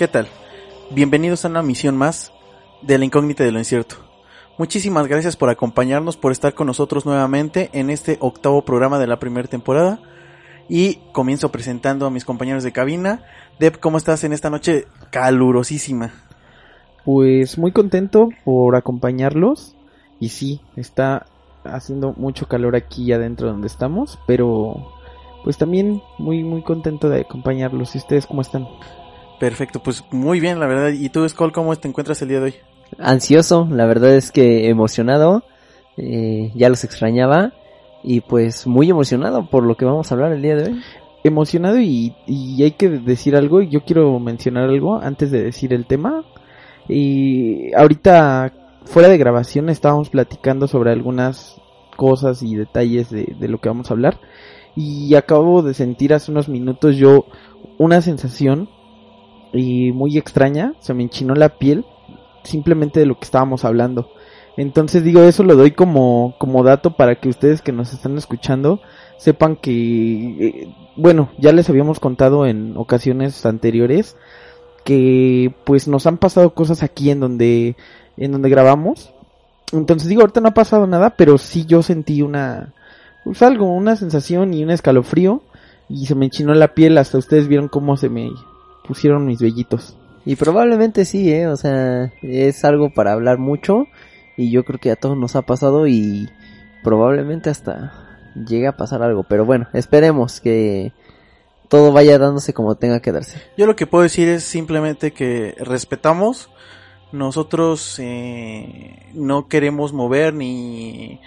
¿Qué tal? Bienvenidos a una misión más de la incógnita de lo incierto. Muchísimas gracias por acompañarnos, por estar con nosotros nuevamente en este octavo programa de la primera temporada. Y comienzo presentando a mis compañeros de cabina. Deb, ¿cómo estás en esta noche calurosísima? Pues muy contento por acompañarlos. Y sí, está haciendo mucho calor aquí adentro donde estamos, pero pues también muy muy contento de acompañarlos. ¿Y ustedes cómo están? Perfecto, pues muy bien, la verdad. ¿Y tú, Skull, cómo te encuentras el día de hoy? Ansioso, la verdad es que emocionado, eh, ya los extrañaba y pues muy emocionado por lo que vamos a hablar el día de hoy. Emocionado y, y hay que decir algo. Yo quiero mencionar algo antes de decir el tema. Y ahorita fuera de grabación estábamos platicando sobre algunas cosas y detalles de, de lo que vamos a hablar. Y acabo de sentir hace unos minutos yo una sensación y muy extraña, se me enchinó la piel simplemente de lo que estábamos hablando. Entonces digo, eso lo doy como, como dato para que ustedes que nos están escuchando sepan que, eh, bueno, ya les habíamos contado en ocasiones anteriores que pues nos han pasado cosas aquí en donde, en donde grabamos. Entonces digo, ahorita no ha pasado nada, pero sí yo sentí una, pues algo, una sensación y un escalofrío y se me enchinó la piel, hasta ustedes vieron cómo se me pusieron mis vellitos. Y probablemente sí, eh, o sea, es algo para hablar mucho y yo creo que a todos nos ha pasado y probablemente hasta llegue a pasar algo, pero bueno, esperemos que todo vaya dándose como tenga que darse. Yo lo que puedo decir es simplemente que respetamos, nosotros eh, no queremos mover ni,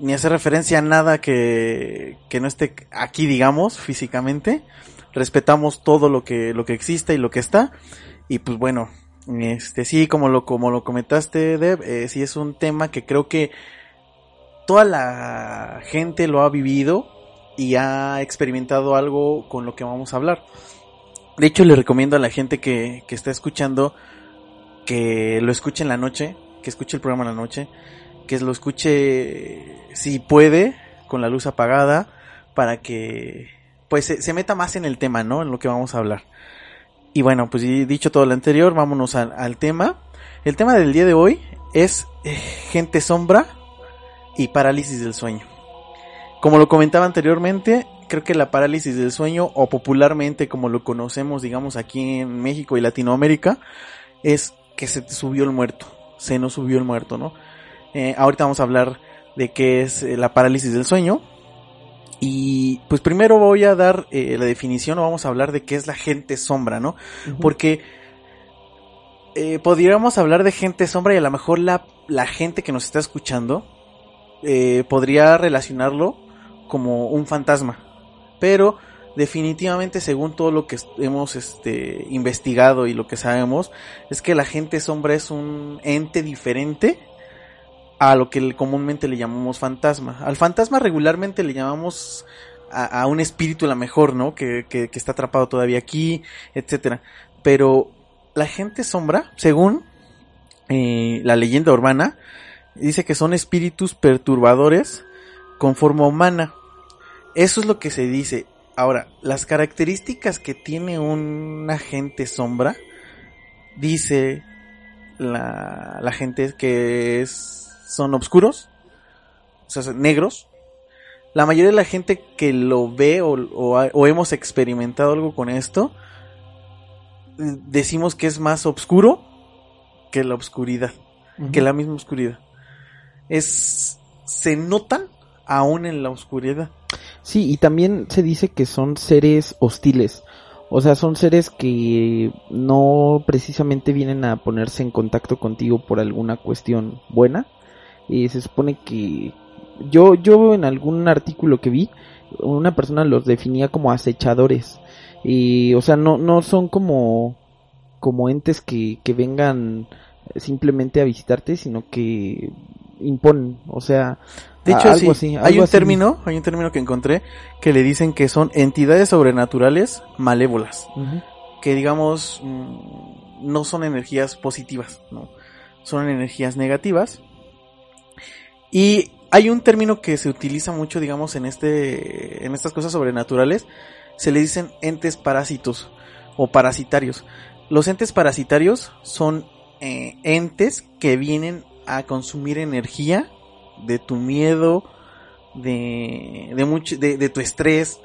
ni hacer referencia a nada que, que no esté aquí, digamos, físicamente. Respetamos todo lo que, lo que existe y lo que está. Y pues bueno, este sí, como lo, como lo comentaste, Deb, eh, sí es un tema que creo que toda la gente lo ha vivido y ha experimentado algo con lo que vamos a hablar. De hecho, le recomiendo a la gente que, que está escuchando que lo escuche en la noche, que escuche el programa en la noche, que lo escuche si puede, con la luz apagada, para que pues se, meta más en el tema, ¿no? En lo que vamos a hablar. Y bueno, pues dicho todo lo anterior, vámonos al, tema. El tema del día de hoy es eh, gente sombra y parálisis del sueño. Como lo comentaba anteriormente, creo que la parálisis del sueño, o popularmente como lo conocemos, digamos, aquí en México y Latinoamérica, es que se subió el muerto. Se nos subió el muerto, ¿no? Eh, ahorita vamos a hablar de qué es eh, la parálisis del sueño. Y pues primero voy a dar eh, la definición o vamos a hablar de qué es la gente sombra, ¿no? Porque eh, podríamos hablar de gente sombra y a lo mejor la, la gente que nos está escuchando eh, podría relacionarlo como un fantasma. Pero definitivamente según todo lo que hemos este, investigado y lo que sabemos, es que la gente sombra es un ente diferente a lo que comúnmente le llamamos fantasma. Al fantasma regularmente le llamamos a, un espíritu a lo mejor, ¿no? Que, que, que está atrapado todavía aquí, etcétera. Pero la gente sombra, según eh, la leyenda urbana, dice que son espíritus perturbadores con forma humana. Eso es lo que se dice. Ahora, las características que tiene un agente sombra, dice la, la gente que es, son oscuros, o sea, son negros. La mayoría de la gente que lo ve o, o hemos experimentado algo con esto, decimos que es más oscuro que la oscuridad, que la misma oscuridad. Es, se notan aún en la oscuridad. Sí, y también se dice que son seres hostiles. O sea, son seres que no precisamente vienen a ponerse en contacto contigo por alguna cuestión buena. Y se supone que yo yo en algún artículo que vi, una persona los definía como acechadores. Y o sea, no no son como como entes que que vengan simplemente a visitarte, sino que imponen, o sea, De hecho, algo sí, así, hay un así. término, hay un término que encontré que le dicen que son entidades sobrenaturales malévolas. Que digamos mm, no son energías positivas, ¿no? Son energías negativas. Y hay un término que se utiliza mucho, digamos, en este en estas cosas sobrenaturales, se le dicen entes parásitos o parasitarios. Los entes parasitarios son eh, entes que vienen a consumir energía de tu miedo, de de mucho de, de tu estrés,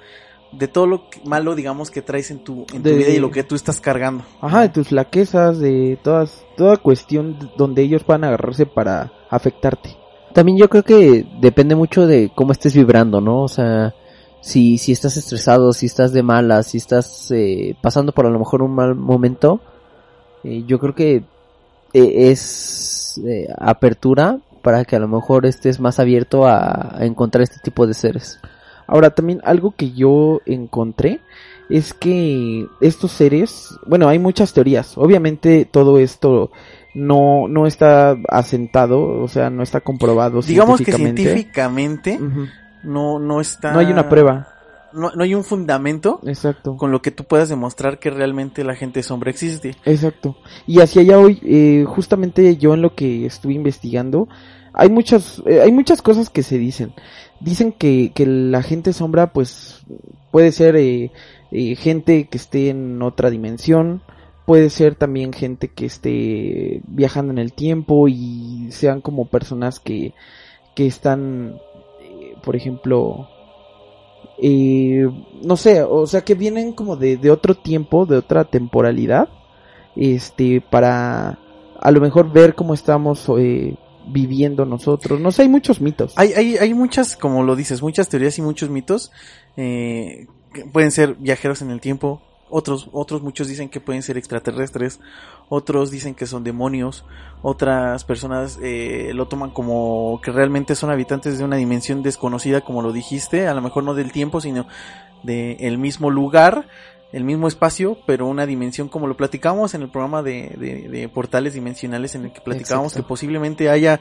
de todo lo que- malo, digamos, que traes en tu, en tu De- vida y lo que tú estás cargando. Ajá, de tus flaquezas, de todas, toda cuestión donde ellos puedan agarrarse para afectarte. También yo creo que depende mucho de cómo estés vibrando, ¿no? O sea, si, si estás estresado, si estás de malas, si estás eh, pasando por a lo mejor un mal momento, eh, yo creo que eh, es eh, apertura para que a lo mejor estés más abierto a encontrar este tipo de seres. Ahora, también algo que yo encontré es que estos seres, bueno, hay muchas teorías. Obviamente todo esto no, no está asentado, o sea, no está comprobado Digamos que científicamente. no, no está... No hay una prueba. No, no hay un fundamento Exacto. con lo que tú puedas demostrar que realmente la gente sombra existe. Exacto. Y hacia allá hoy, eh, justamente yo en lo que estuve investigando, hay muchas, eh, hay muchas cosas que se dicen. Dicen que, que la gente sombra, pues, puede ser eh, eh, gente que esté en otra dimensión, puede ser también gente que esté viajando en el tiempo y sean como personas que, que están, eh, por ejemplo, eh, no sé, o sea que vienen como de, de otro tiempo, de otra temporalidad, este, para a lo mejor ver cómo estamos eh, viviendo nosotros. No sé, hay muchos mitos. Hay, hay, hay muchas, como lo dices, muchas teorías y muchos mitos. eh, pueden ser viajeros en el tiempo. Otros, otros muchos dicen que pueden ser extraterrestres. Otros dicen que son demonios. Otras personas eh, lo toman como que realmente son habitantes de una dimensión desconocida, como lo dijiste. A lo mejor no del tiempo, sino de el mismo lugar, el mismo espacio, pero una dimensión como lo platicamos en el programa de, de- de portales dimensionales en el que platicábamos que posiblemente haya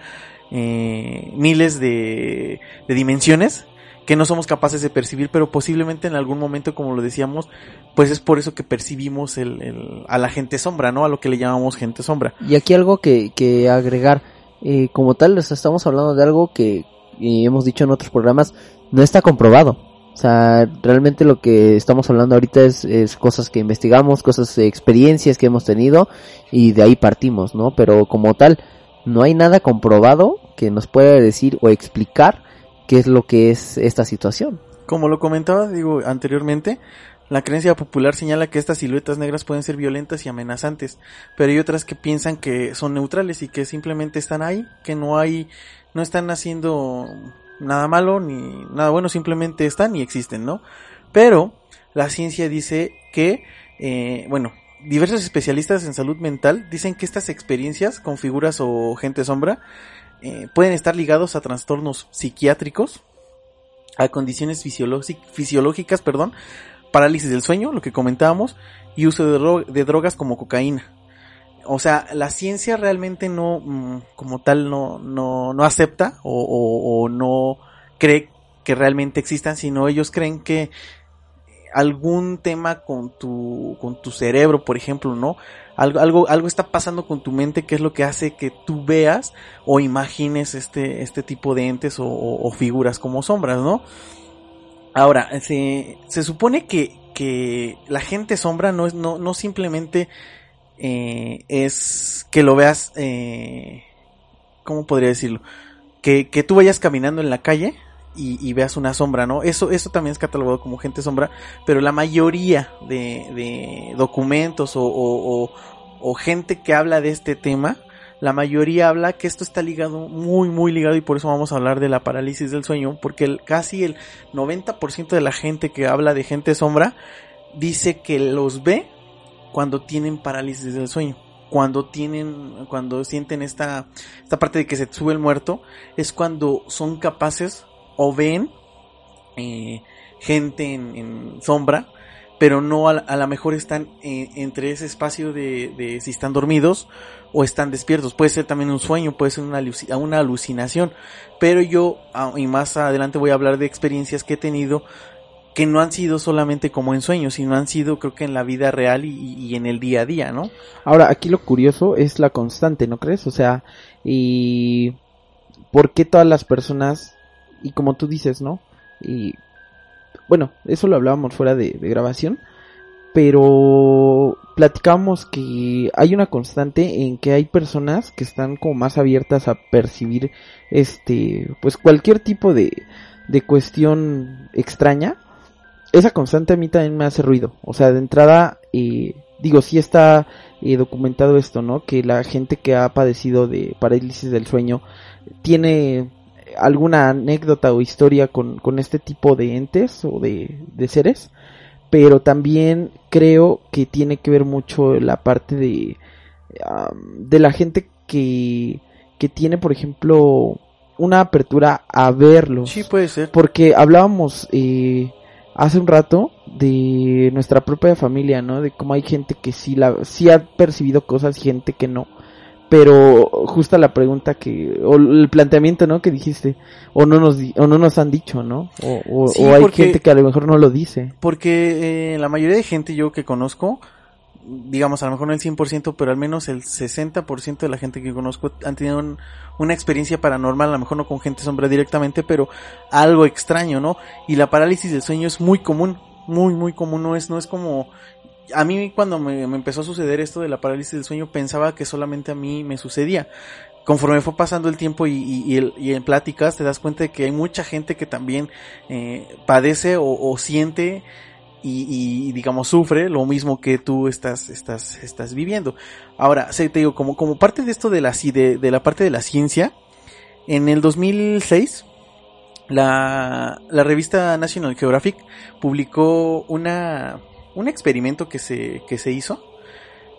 eh, miles de, de dimensiones que no somos capaces de percibir, pero posiblemente en algún momento, como lo decíamos, pues es por eso que percibimos el, el- a la gente sombra, ¿no? A lo que le llamamos gente sombra. Y aquí algo que, que agregar, eh, como tal, o estamos hablando de algo que hemos dicho en otros programas, no está comprobado. O sea, realmente lo que estamos hablando ahorita es, es cosas que investigamos, cosas, experiencias que hemos tenido y de ahí partimos, ¿no? Pero como tal, no hay nada comprobado que nos pueda decir o explicar qué es lo que es esta situación. Como lo comentaba, digo, anteriormente, la creencia popular señala que estas siluetas negras pueden ser violentas y amenazantes, pero hay otras que piensan que son neutrales y que simplemente están ahí, que no hay, no están haciendo nada malo ni nada bueno, simplemente están y existen, ¿no? Pero la ciencia dice que, eh, bueno, diversos especialistas en salud mental dicen que estas experiencias con figuras o gente sombra eh, pueden estar ligados a trastornos psiquiátricos, a condiciones fisiológi- fisiológicas, perdón, parálisis del sueño, lo que comentábamos, y uso de drogas como cocaína. O sea, la ciencia realmente no, mm, como tal, no, no, no acepta o, o- o no cree que realmente existan, sino ellos creen que algún tema con tu, con tu cerebro, por ejemplo, ¿no? Algo, algo, algo está pasando con tu mente que es lo que hace que tú veas o imagines este, este tipo de entes o, figuras como sombras, ¿no? Ahora, se, se supone que, que la gente sombra no es, no, no simplemente eh, es que lo veas, eh, ¿cómo podría decirlo? Que, que tú vayas caminando en la calle y, y veas una sombra, ¿no? Eso, eso también es catalogado como gente sombra, pero la mayoría de, de documentos o, o- o- o gente que habla de este tema, la mayoría habla que esto está ligado, muy, muy ligado, y por eso vamos a hablar de la parálisis del sueño, porque el, casi el 90% de la gente que habla de gente sombra dice que los ve cuando tienen parálisis del sueño. Cuando tienen, cuando sienten esta, esta parte de que se sube el muerto, es cuando son capaces o ven eh, gente en, sombra, pero no a, a lo mejor están eh, entre ese espacio de, de si están dormidos o están despiertos. Puede ser también un sueño, puede ser una, una alucinación. Pero yo, ah, y más adelante voy a hablar de experiencias que he tenido que no han sido solamente como en sueños, sino han sido creo que en la vida real y, y en el día a día, ¿no? Ahora, aquí lo curioso es la constante, ¿no crees? O sea, y por qué todas las personas, y como tú dices, ¿no? Y bueno, eso lo hablábamos fuera de, grabación, pero platicábamos que hay una constante en que hay personas que están como más abiertas a percibir este, pues cualquier tipo de, de cuestión extraña. Esa constante a mí también me hace ruido. O sea, de entrada, eh, digo, sí está eh, documentado esto, ¿no? Que la gente que ha padecido de parálisis del sueño tiene alguna anécdota o historia con, con este tipo de entes o de, de seres. Pero también creo que tiene que ver mucho la parte de, de la gente que, que tiene, por ejemplo, una apertura a verlos. Sí, puede ser. Porque hablábamos eh, hace un rato de nuestra propia familia, ¿no? De cómo hay gente que sí, la, sí ha percibido cosas y gente que no. Pero justa la pregunta que, o el planteamiento, ¿no? Que dijiste, o no nos, o no nos han dicho, ¿no? O, o, Sí, o hay porque- gente que a lo mejor no lo dice. Porque eh, la mayoría de gente yo que conozco, digamos a lo mejor no el 100%, pero al menos el 60% de la gente que conozco han tenido un- una experiencia paranormal, a lo mejor no con gente sombra directamente, pero algo extraño, ¿no? Y la parálisis del sueño es muy común, muy, muy común, no es, no es como... A mí cuando me, empezó a suceder esto de la parálisis del sueño pensaba que solamente a mí me sucedía. Conforme fue pasando el tiempo y, en pláticas te das cuenta de que hay mucha gente que también eh, padece o, siente y, digamos sufre lo mismo que tú estás estás estás viviendo. Ahora, te digo como como parte de esto de la de, de la parte de la ciencia en el 2006 la, la revista National Geographic publicó una un experimento que se que se hizo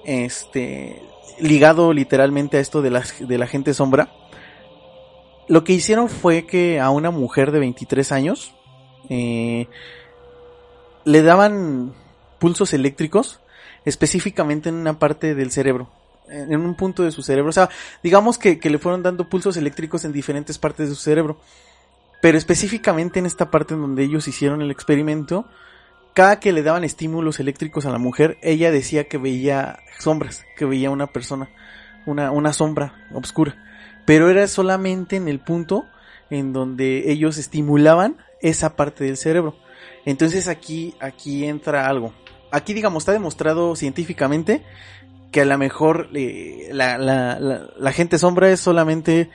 este ligado literalmente a esto de la, de la gente sombra. Lo que hicieron fue que a una mujer de 23 años eh, le daban pulsos eléctricos específicamente en una parte del cerebro, en un punto de su cerebro. O sea, digamos que, que le fueron dando pulsos eléctricos en diferentes partes de su cerebro, pero específicamente en esta parte en donde ellos hicieron el experimento, cada que le daban estímulos eléctricos a la mujer, ella decía que veía sombras, que veía una persona, una, una sombra oscura. Pero era solamente en el punto en donde ellos estimulaban esa parte del cerebro. Entonces aquí, aquí entra algo. Aquí, digamos, está demostrado científicamente que a lo mejor eh, la, la, gente sombra es solamente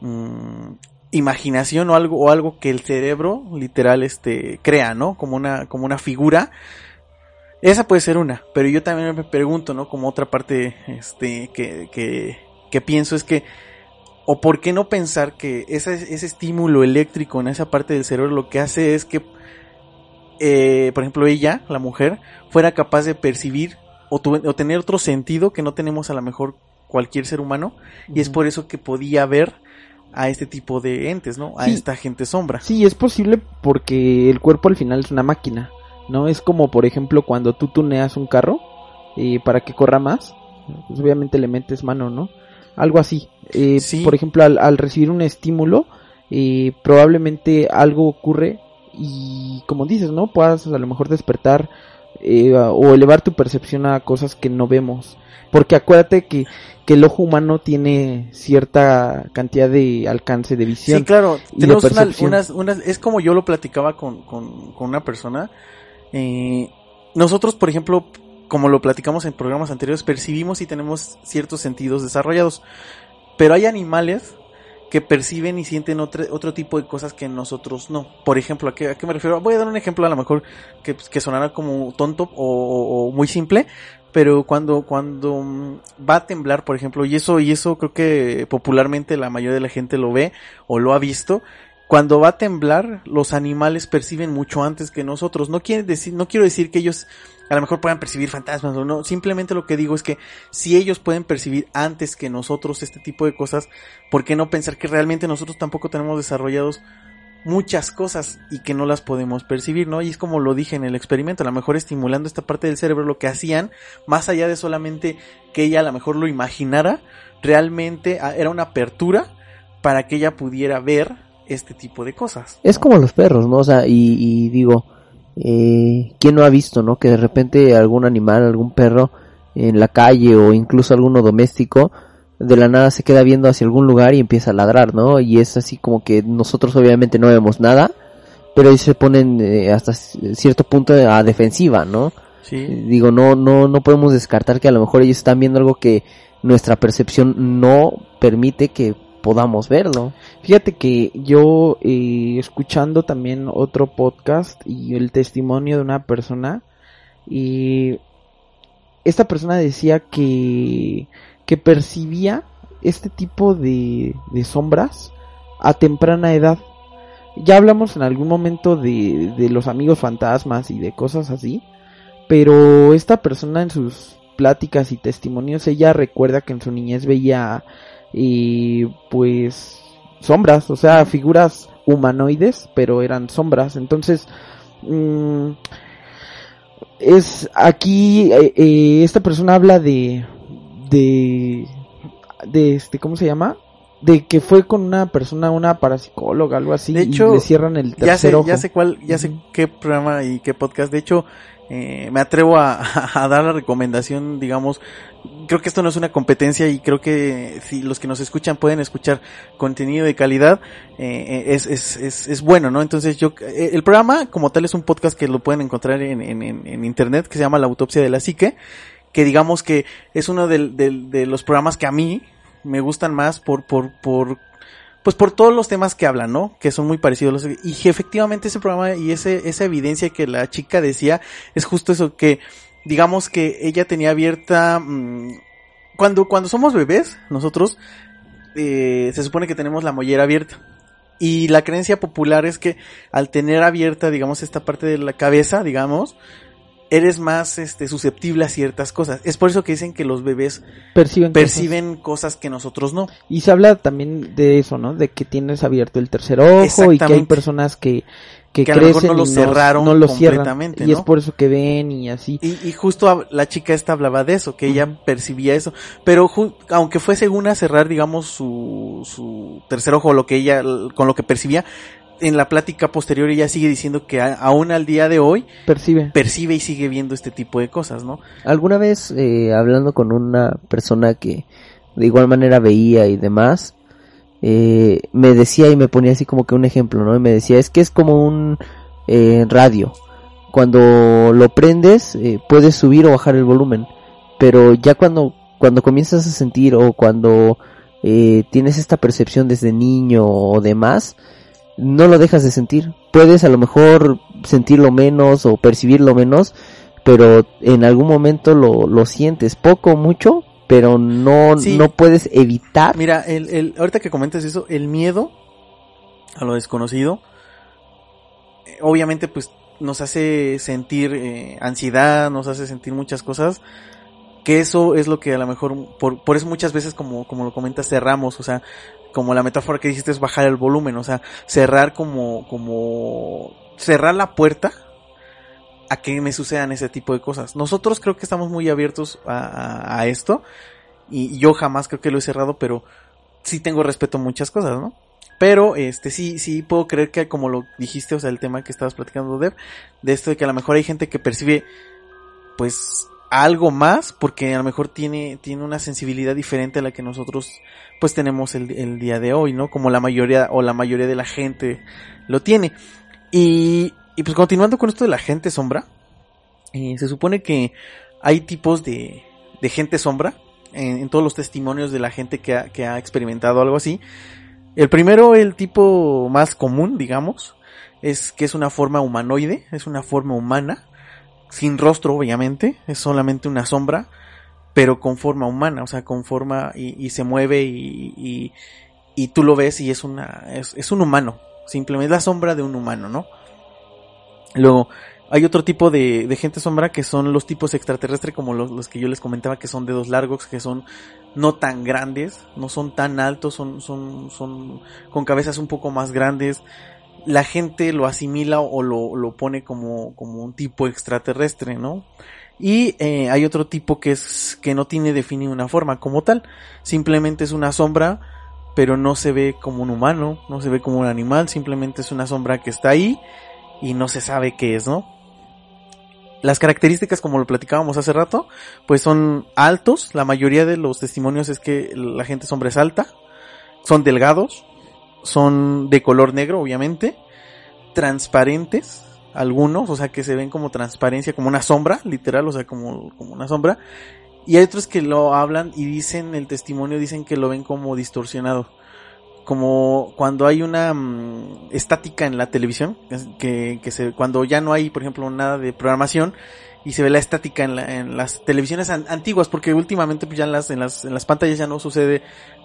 mm, imaginación o algo, o algo que el cerebro literal este crea, ¿no? Como una, como una figura. Esa puede ser una, pero yo también me pregunto, ¿no? Como otra parte este que, que, que pienso es que o por qué no pensar que ese, ese estímulo eléctrico en esa parte del cerebro lo que hace es que eh, por ejemplo ella, la mujer, fuera capaz de percibir o, tu- o tener otro sentido que no tenemos a lo mejor cualquier ser humano y es por eso que podía ver a este tipo de entes, ¿no? A Sí. esta gente sombra. Sí, es posible porque el cuerpo al final es una máquina, ¿no? Es como, por ejemplo, cuando tú tuneas un carro eh, para que corra más, pues obviamente le metes mano, ¿no? Algo así. Eh, Sí. Por ejemplo, al, al recibir un estímulo, eh, probablemente algo ocurre y, como dices, ¿no? Puedas a lo mejor despertar eh, o elevar tu percepción a cosas que no vemos. Porque acuérdate que, que el ojo humano tiene cierta cantidad de alcance de visión. Sí, claro. Tenemos una- percepción. unas, unas, es como yo lo platicaba con, con, con una persona. Eh, nosotros, por ejemplo, como lo platicamos en programas anteriores, percibimos y tenemos ciertos sentidos desarrollados. Pero hay animales que perciben y sienten otro, otro tipo de cosas que nosotros no. Por ejemplo, ¿a qué, a qué me refiero? Voy a dar un ejemplo a lo mejor que, que sonara como tonto o, o- o muy simple, pero cuando, cuando mm, va a temblar, por ejemplo, y eso, y eso creo que popularmente la mayoría de la gente lo ve o lo ha visto, cuando va a temblar, los animales perciben mucho antes que nosotros. No quiere decir, no quiero decir que ellos a lo mejor puedan percibir fantasmas o no. Simplemente lo que digo es que si ellos pueden percibir antes que nosotros este tipo de cosas, ¿por qué no pensar que realmente nosotros tampoco tenemos desarrollados muchas cosas y que no las podemos percibir, ¿no? Y es como lo dije en el experimento, a lo mejor estimulando esta parte del cerebro, lo que hacían, más allá de solamente que ella a lo mejor lo imaginara, realmente ah, era una apertura para que ella pudiera ver este tipo de cosas. Es como los perros, ¿no? O sea, y, y digo, eh, ¿quién no ha visto, no? Que de repente algún animal, algún perro en la calle o incluso alguno doméstico, de la nada se queda viendo hacia algún lugar y empieza a ladrar, ¿no? Y es así como que nosotros obviamente no vemos nada, pero ellos se ponen eh, hasta cierto punto a defensiva, ¿no? Sí. Digo, no, no, no podemos descartar que a lo mejor ellos están viendo algo que nuestra percepción no permite que podamos verlo. Fíjate que yo eh, escuchando también otro podcast y el testimonio de una persona y esta persona decía que que percibía este tipo de, de sombras a temprana edad. Ya hablamos en algún momento de, de los amigos fantasmas y de cosas así, pero esta persona en sus pláticas y testimonios, ella recuerda que en su niñez veía y pues sombras, o sea, figuras humanoides, pero eran sombras. Entonces, mm, es aquí eh, eh, esta persona habla de de de este cómo se llama de que fue con una persona una parapsicóloga algo así De hecho, y le cierran el tercer Ya sé, ojo ya sé cuál, ya sé qué programa y qué podcast. De hecho, eh, me atrevo a, a dar la recomendación, digamos, creo que esto no es una competencia y creo que si los que nos escuchan pueden escuchar contenido de calidad, eh, es, es, es, es bueno, ¿no? Entonces yo, eh, el programa como tal es un podcast que lo pueden encontrar en, en, en, internet que se llama La Autopsia de la Psique, que digamos que es uno del- de los programas que a mí me gustan más por, por, por, pues por todos los temas que hablan, ¿no? Que son muy parecidos. los- Y que efectivamente ese programa y ese, esa evidencia que la chica decía es justo eso, que digamos que ella tenía abierta... mm, cuando, cuando somos bebés, nosotros eh, se supone que tenemos la mollera abierta. Y la creencia popular es que al tener abierta, digamos, esta parte de la cabeza, digamos, eres más este, susceptible a ciertas cosas. Es por eso que dicen que los bebés perciben cosas. perciben cosas que nosotros no. y se habla también de eso no de que tienes abierto el tercer ojo y que hay personas que que, Que a lo mejor crecen no lo y cerraron no lo cierran completamente, y es por eso que ven y así Y, y justo la chica esta hablaba de eso, que ella percibía eso. Pero aunque fue según a cerrar, digamos, su, su tercer ojo, lo que ella, con lo que percibía, en la plática posterior ella sigue diciendo que a- aún al día de hoy percibe percibe y sigue viendo este tipo de cosas, ¿no? Alguna vez eh, hablando con una persona que de igual manera veía y demás, eh, me decía y me ponía así como que un ejemplo, ¿no? Y me decía, es que es como un eh, radio. Cuando lo prendes, eh, puedes subir o bajar el volumen. Pero ya cuando, cuando comienzas a sentir o cuando eh, tienes esta percepción desde niño o demás, no lo dejas de sentir. Puedes a lo mejor sentirlo menos o percibirlo menos, pero en algún momento lo, lo sientes, poco o mucho, pero no, Sí. no puedes evitar. Mira, el, el, ahorita que comentas eso, el miedo a lo desconocido, eh, obviamente pues nos hace sentir eh, ansiedad, nos hace sentir muchas cosas, que eso es lo que a lo mejor, por, por eso muchas veces como, como lo comentas, cerramos, o sea, como la metáfora que dijiste es bajar el volumen, o sea, cerrar como, como, cerrar la puerta a que me sucedan ese tipo de cosas. Nosotros creo que estamos muy abiertos a, esto, y yo jamás creo que lo he cerrado, pero sí tengo respeto a muchas cosas, ¿no? Pero, este, sí, sí puedo creer que como lo dijiste, o sea, el tema que estabas platicando, Dev, de esto de que a lo mejor hay gente que percibe, pues, algo más, porque a lo mejor tiene, tiene una sensibilidad diferente a la que nosotros, pues, tenemos el, el día de hoy, ¿no? Como la mayoría, o la mayoría de la gente lo tiene. Y, pues continuando con esto de la gente sombra, eh, se supone que hay tipos de, de gente sombra, en, en todos los testimonios de la gente que ha, que ha experimentado algo así. El primero, el tipo más común, digamos, es que es una forma humanoide, es una forma humana, sin rostro obviamente, es solamente una sombra, pero con forma humana, o sea, con forma y, se mueve y, y, y tú lo ves y es una, es, es un humano, simplemente es la sombra de un humano, ¿no? Luego, hay otro tipo de, de gente sombra que son los tipos extraterrestres como los, los, que yo les comentaba que son dedos largos, que son no tan grandes, no son tan altos, son, son, son con cabezas un poco más grandes. La gente lo asimila o lo, lo pone como, como un tipo extraterrestre, ¿no? Y eh, hay otro tipo que es que no tiene definida una forma como tal, simplemente es una sombra, pero no se ve como un humano, no se ve como un animal, simplemente es una sombra que está ahí y no se sabe qué es, ¿no? Las características, como lo platicábamos hace rato, pues son altos. La mayoría de los testimonios es que la gente sombra es alta. Son delgados. Son de color negro, obviamente. Transparentes. Algunos, o sea, que se ven como transparencia, como una sombra, literal, o sea, como, como una sombra. Y hay otros que lo hablan y dicen, el testimonio dicen que lo ven como distorsionado como cuando hay una um, estática en la televisión, que, que se, cuando ya no hay, por ejemplo, nada de programación y se ve la estática en, la, en las televisiones an antiguas, porque últimamente pues ya en las, en las, en las pantallas ya no sucede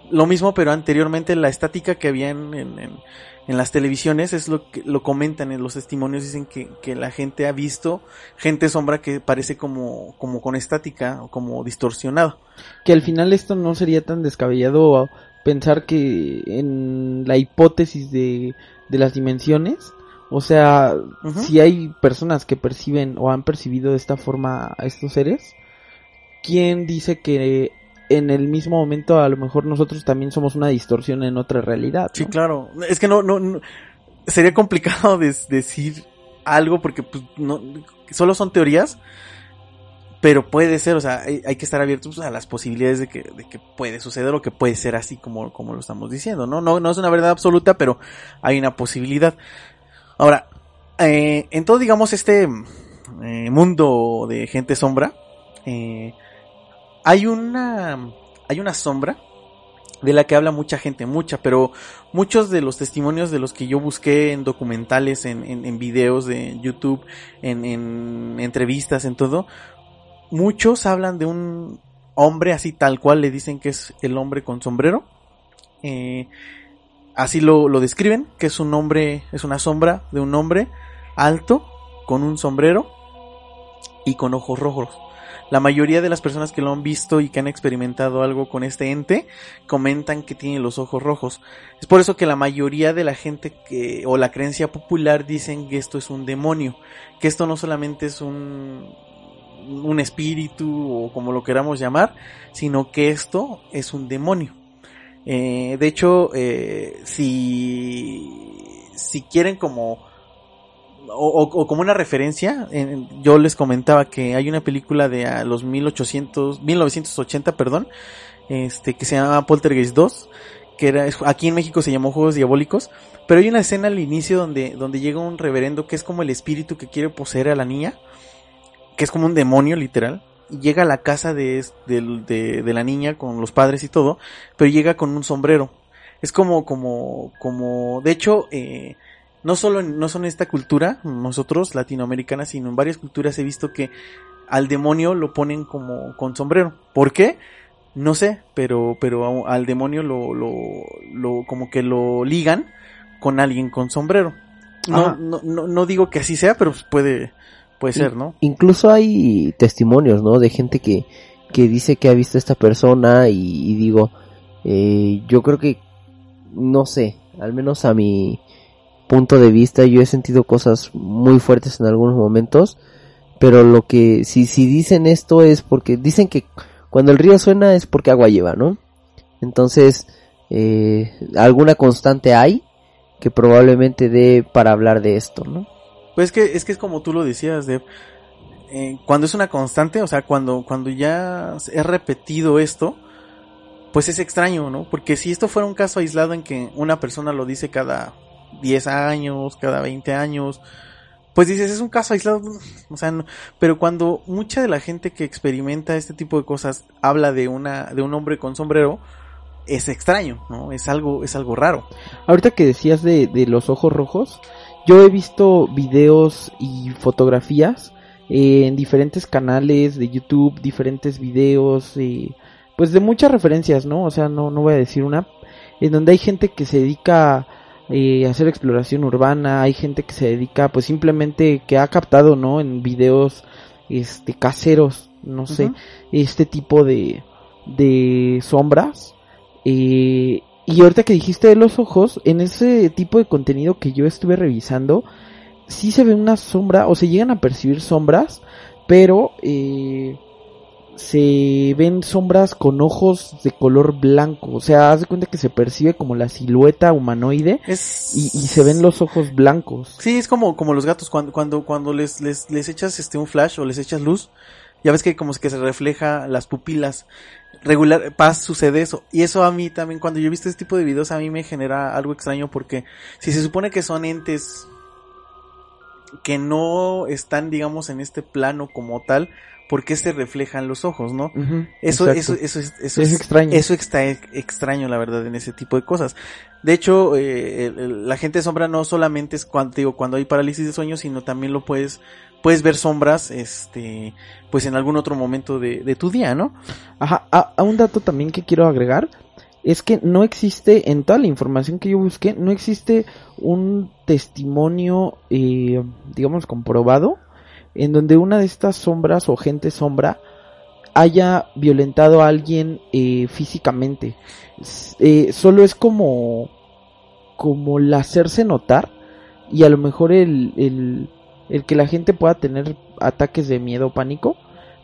lo mismo, pero anteriormente la estática que había en, en, en las televisiones es lo que lo comentan en los testimonios, dicen que, que la gente ha visto gente sombra que parece como, como con estática o como distorsionado. Que al final esto no sería tan descabellado pensar que en la hipótesis de, de las dimensiones, o sea, uh -huh. si hay personas que perciben o han percibido de esta forma a estos seres, ¿quién dice que en el mismo momento a lo mejor nosotros también somos una distorsión en otra realidad? ¿no? Sí, claro. Es que no, no, no sería complicado de, decir algo porque pues, no, solo son teorías pero puede ser, o sea, hay, que estar abiertos a las posibilidades de que, de que puede suceder o que puede ser así como, como lo estamos diciendo, ¿no? No, no es una verdad absoluta, pero hay una posibilidad. Ahora, eh, en todo, digamos, este eh, mundo de gente sombra, eh, hay una, hay una sombra de la que habla mucha gente, mucha, pero muchos de los testimonios de los que yo busqué en documentales, en, en, en videos de YouTube, en, en entrevistas, en todo, muchos hablan de un hombre así tal cual le dicen que es el hombre con sombrero. Eh, así lo, lo, describen, que es un hombre, es una sombra de un hombre alto, con un sombrero y con ojos rojos. La mayoría de las personas que lo han visto y que han experimentado algo con este ente comentan que tiene los ojos rojos. Es por eso que la mayoría de la gente que, o la creencia popular dicen que esto es un demonio, que esto no solamente es un, un espíritu o como lo queramos llamar, sino que esto es un demonio. Eh, de hecho, eh, si, si quieren como, o, como una referencia, yo les comentaba que hay una película de los 1800, 1980, perdón, este, que se llama Poltergeist 2, que era, aquí en México se llamó Juegos Diabólicos, pero hay una escena al inicio donde, donde llega un reverendo que es como el espíritu que quiere poseer a la niña, que es como un demonio literal, y llega a la casa de, de, de, de, la niña con los padres y todo, pero llega con un sombrero. Es como, como, como, de hecho, eh, no solo en, no son en esta cultura, nosotros latinoamericanas, sino en varias culturas he visto que al demonio lo ponen como con sombrero. ¿Por qué? No sé, pero, pero al demonio lo, lo, lo, como que lo ligan con alguien con sombrero. No, no, no, no digo que así sea, pero puede, Puede ser, ¿no? Incluso hay testimonios, ¿no? De gente que, que dice que ha visto a esta persona y, y digo, eh, yo creo que, no sé, al menos a mi punto de vista, yo he sentido cosas muy fuertes en algunos momentos, pero lo que, si, si dicen esto es porque dicen que cuando el río suena es porque agua lleva, ¿no? Entonces, eh, alguna constante hay que probablemente dé para hablar de esto, ¿no? Pues es que es que es como tú lo decías, Deb. Eh, cuando es una constante, o sea, cuando, cuando ya es repetido esto, pues es extraño, ¿no? Porque si esto fuera un caso aislado en que una persona lo dice cada 10 años, cada 20 años, pues dices, es un caso aislado, o sea, pero cuando mucha de la gente que experimenta este tipo de cosas habla de una, de un hombre con sombrero, es extraño, ¿no? Es algo, es algo raro. Ahorita que decías de, de los ojos rojos, yo he visto videos y fotografías eh, en diferentes canales de YouTube, diferentes videos, eh, pues de muchas referencias, ¿no? O sea, no, no voy a decir una, en donde hay gente que se dedica eh, hacer exploración urbana, hay gente que se dedica, pues simplemente que ha captado, ¿no? En videos, este, caseros, no sé, este tipo de, de sombras. Eh, y ahorita que dijiste de los ojos, en ese tipo de contenido que yo estuve revisando, sí se ve una sombra, o se llegan a percibir sombras, pero eh, se ven sombras con ojos de color blanco. O sea, haz de cuenta que se percibe como la silueta humanoide Es... y, y se ven los ojos blancos. Sí, es como, como los gatos cuando, cuando, cuando les, les, les echas este un flash o les echas luz, ya ves que como que se refleja las pupilas. Regular, paz sucede eso. Y eso a mí también, cuando yo he visto este tipo de videos, a mí me genera algo extraño porque si se supone que son entes que no están, digamos, en este plano como tal, ¿por qué se reflejan los ojos, no? Eso, eso, eso, es, eso Es extraño. Eso está extraño, la verdad, en ese tipo de cosas. De hecho, eh, la gente de sombra no solamente es cuando, digo, cuando hay parálisis de sueño, sino también lo puedes, puedes ver sombras, este, pues en algún otro momento de, de tu día, ¿no? Ajá, a, un dato también que quiero agregar es que no existe, en toda la información que yo busqué, no existe un testimonio, eh, digamos, comprobado, en donde una de estas sombras o gente sombra haya violentado a alguien eh, físicamente. Eh, solo es como, como el hacerse notar y a lo mejor el, el, el que la gente pueda tener ataques de miedo o pánico,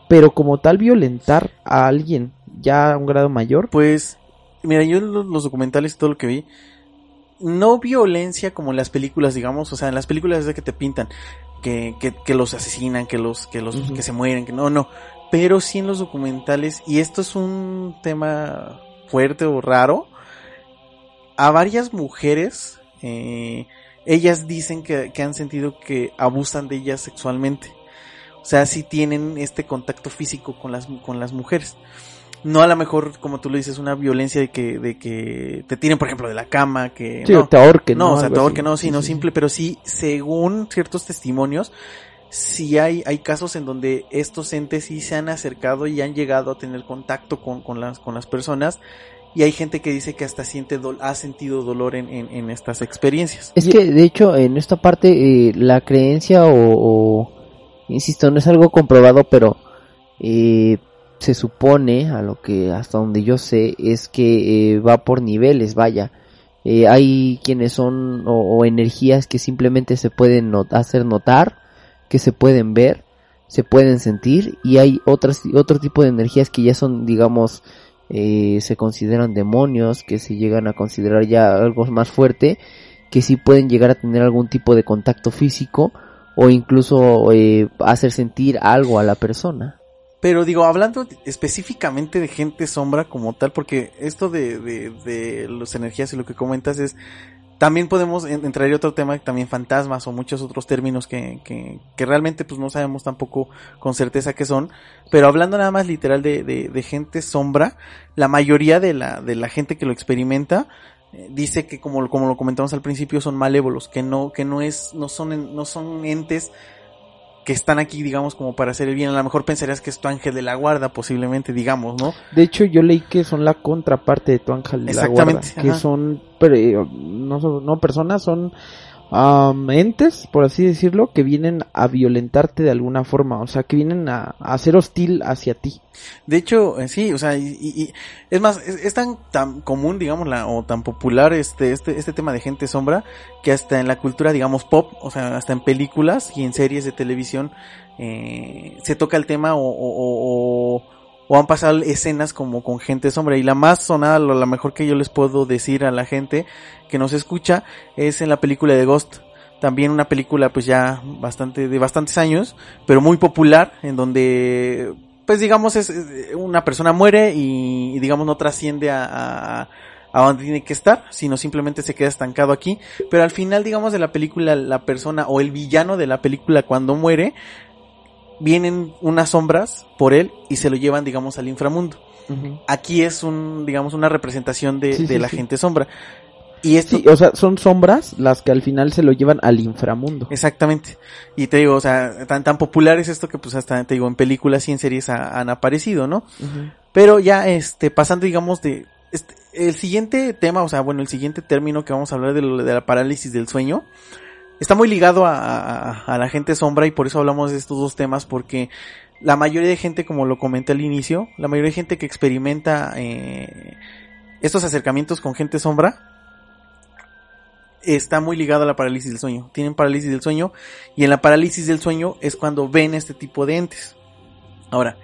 pero como tal violentar a alguien ya a un grado mayor, Pues, mira, yo en los, los documentales y todo lo que vi, no violencia como en las películas, digamos, o sea, en las películas es de que te pintan que, que, que los asesinan, que los, que los, que se mueren, que no, no, pero sí en los documentales, y esto es un tema fuerte o raro, a varias mujeres, eh, ellas dicen que, que han sentido que abusan de ellas sexualmente. O sea, sí tienen este contacto físico con las, con las mujeres. No a lo mejor, como tú lo dices, una violencia de que, de que te tiren, por ejemplo, de la cama, que sí, no. o te ahorquen, no, o sea, te ahorquen, no, sí, Sí, no sí, simple, pero sí, según ciertos testimonios, sí hay, hay casos en donde estos entes sí se han acercado y han llegado a tener contacto con, con las, con las personas. Y hay gente que dice que hasta siente ha sentido dolor en, en, estas experiencias. Es que, de hecho, en esta parte, eh, la creencia o, insisto, no es algo comprobado, pero eh, se supone, a lo que hasta donde yo sé, es que eh, va por niveles, vaya. Eh, hay quienes son, o, energías que simplemente se pueden hacer notar, que se pueden ver, se pueden sentir, y hay otras, otro tipo de energías que ya son, digamos, eh, se consideran demonios, que se llegan a considerar ya algo más fuerte, que sí pueden llegar a tener algún tipo de contacto físico o incluso eh, hacer sentir algo a la persona. Pero digo, hablando específicamente de gente sombra como tal, porque esto de, de, de energías y lo que comentas es, también podemos en- entrar en otro tema, también fantasmas o muchos otros términos que, que, que realmente pues no sabemos tampoco con certeza qué son, pero hablando nada más literal de, de, de gente sombra, la mayoría de la, de la gente que lo experimenta, eh, dice que como, como lo comentamos al principio son malévolos, que no, que no es, no son, no son entes que están aquí, digamos, como para hacer el bien. A lo mejor pensarías que es tu ángel de la guarda, posiblemente, digamos, ¿no? De hecho, yo leí que son la contraparte de tu ángel de la guarda, Exactamente, que ajá. son pero, no, son- no personas, son am, entes, por así decirlo, que vienen a violentarte de alguna forma, o sea, que vienen a, a ser hostil hacia ti. De hecho, eh, sí, o sea, y, y- y- es más, es, es tan, tan común, digamos, la, o tan popular este, este, este tema de gente sombra, que hasta en la cultura, digamos, pop, o sea, hasta en películas y en series de televisión, eh, se toca el tema o, o, o, o- han pasado escenas como con gente sombra. Y la más sonada, la mejor que yo les puedo decir a la gente que nos escucha, es en la película de Ghost. También una película pues ya bastante, de bastantes años, pero muy popular, en donde pues digamos es es- una persona muere y, y, digamos no trasciende a, a, a donde tiene que estar, sino simplemente se queda estancado aquí. Pero al final digamos de la película la persona o el villano de la película cuando muere vienen unas sombras por él y se lo llevan digamos al inframundo. Aquí es un digamos una representación de, Sí, de sí, la sí. gente sombra. Y esto Sí, o sea, son sombras las que al final se lo llevan al inframundo. Exactamente. Y te digo, o sea, tan, tan popular es esto que pues hasta, te digo, en películas y en series ha- han aparecido, ¿no? Pero ya, este, pasando, digamos, de, este, el siguiente tema, o sea, bueno, el siguiente término que vamos a hablar de, lo- de la parálisis del sueño, está muy ligado a, la gente sombra y por eso hablamos de estos dos temas, porque la mayoría de gente, como lo comenté al inicio, la mayoría de gente que experimenta eh, estos acercamientos con gente sombra, está muy ligado a la parálisis del sueño. Tienen parálisis del sueño y en la parálisis del sueño es cuando ven este tipo de entes. Ahora,